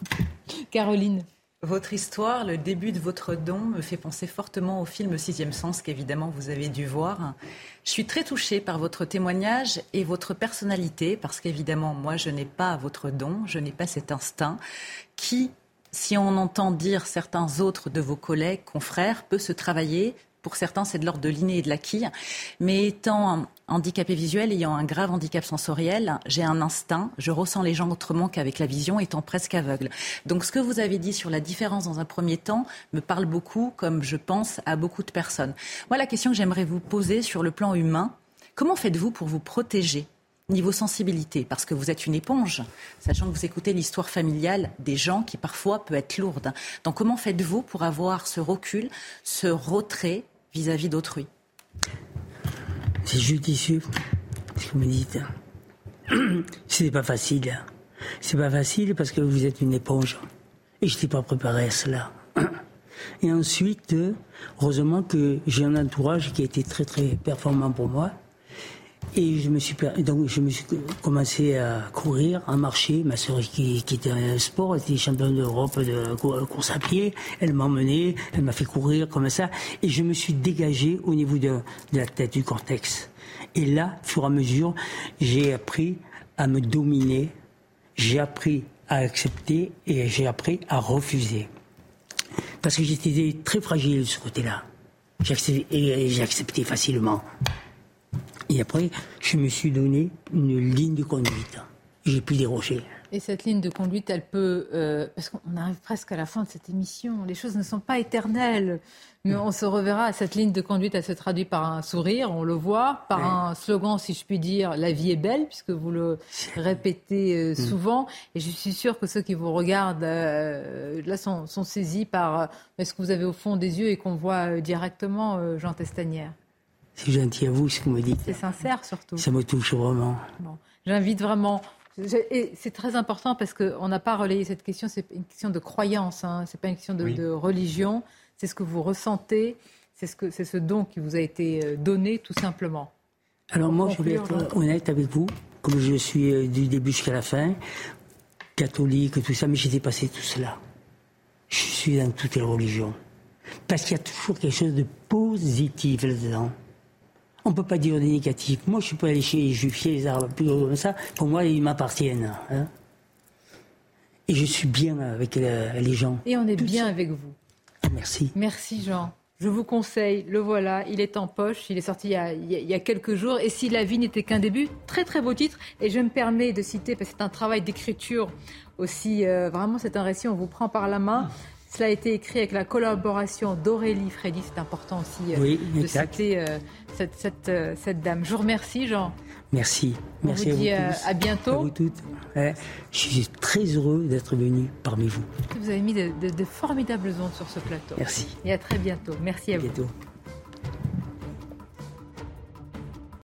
Caroline. Votre histoire, le début de votre don me fait penser fortement au film Sixième Sens qu'évidemment vous avez dû voir. Je suis très touchée par votre témoignage et votre personnalité parce qu'évidemment moi je n'ai pas votre don, je n'ai pas cet instinct qui, si on entend dire certains autres de vos collègues, confrères, peut se travailler, pour certains, c'est de l'ordre de l'inné et de l'acquis. Mais étant handicapé visuel, ayant un grave handicap sensoriel, j'ai un instinct, je ressens les gens autrement qu'avec la vision, étant presque aveugle. Donc ce que vous avez dit sur la différence dans un premier temps me parle beaucoup, comme je pense à beaucoup de personnes. Moi, la question que j'aimerais vous poser sur le plan humain, comment faites-vous pour vous protéger niveau sensibilité, parce que vous êtes une éponge, sachant que vous écoutez l'histoire familiale des gens qui parfois peut être lourde. Donc comment faites-vous pour avoir ce recul, ce retrait vis-à-vis d'autrui? C'est judicieux, ce que vous me dites. C'est pas facile. C'est pas facile parce que vous êtes une éponge. Et je n'étais pas préparé à cela. Et ensuite, heureusement que j'ai un entourage qui a été très très performant pour moi. Et je me suis donc je me suis commencé à courir, à marcher. Ma sœur qui, était un sport, était championne d'Europe de course à pied. Elle m'a emmené, elle m'a fait courir comme ça, et je me suis dégagé au niveau de, la tête du cortex. Et là, au fur et à mesure, j'ai appris à me dominer, j'ai appris à accepter et j'ai appris à refuser. Parce que j'étais très fragile de ce côté-là. J'ai accepté facilement. Et après, je me suis donné une ligne de conduite. J'ai pu déroger. Et cette ligne de conduite, elle peut... Euh, parce qu'on arrive presque à la fin de cette émission. Les choses ne sont pas éternelles. Mais on se reverra. Cette ligne de conduite, elle se traduit par un sourire, on le voit, par un slogan, si je puis dire, la vie est belle, puisque vous le répétez euh, mm. souvent. Et je suis sûre que ceux qui vous regardent, euh, là, sont, sont, saisis par ce que vous avez au fond des yeux et qu'on voit directement, Jean Testanière? C'est gentil à vous ce que vous me dites. C'est sincère surtout. Ça me touche vraiment. J'invite vraiment. Et c'est très important parce qu'on n'a pas relayé cette question. C'est une question de croyance. Hein. C'est pas une question de, religion. C'est ce que vous ressentez. C'est ce que c'est ce don qui vous a été euh, donné tout simplement. Alors moi, je vais être honnête avec vous, comme je suis euh, du début jusqu'à la fin, catholique, tout ça, mais j'ai dépassé tout cela. Je suis dans toutes les religions. Parce qu'il y a toujours quelque chose de positif là-dedans. On ne peut pas dire des négatifs. Moi, je suis pas allé chez les juifs, les arabes, plus comme ça. Pour moi, ils m'appartiennent. Hein. Et je suis bien avec les gens. Et on est bien avec vous. Ah, merci. Merci, Jean. Je vous conseille, le voilà, il est en poche, il est sorti il y a, quelques jours. Et si la vie n'était qu'un début, très très beau titre. Et je me permets de citer, parce que c'est un travail d'écriture aussi, euh, vraiment c'est un récit, on vous prend par la main. Cela a été écrit avec la collaboration d'Aurélie Freddy. C'est important aussi euh, de citer euh, cette, euh, cette, dame. Je vous remercie, Jean. Merci. Merci vous à vous à bientôt. À vous toutes. je suis très heureux d'être venu parmi vous. Vous avez mis de, formidables ondes sur ce plateau. Merci. Et à très bientôt. Merci à, à vous. Bientôt.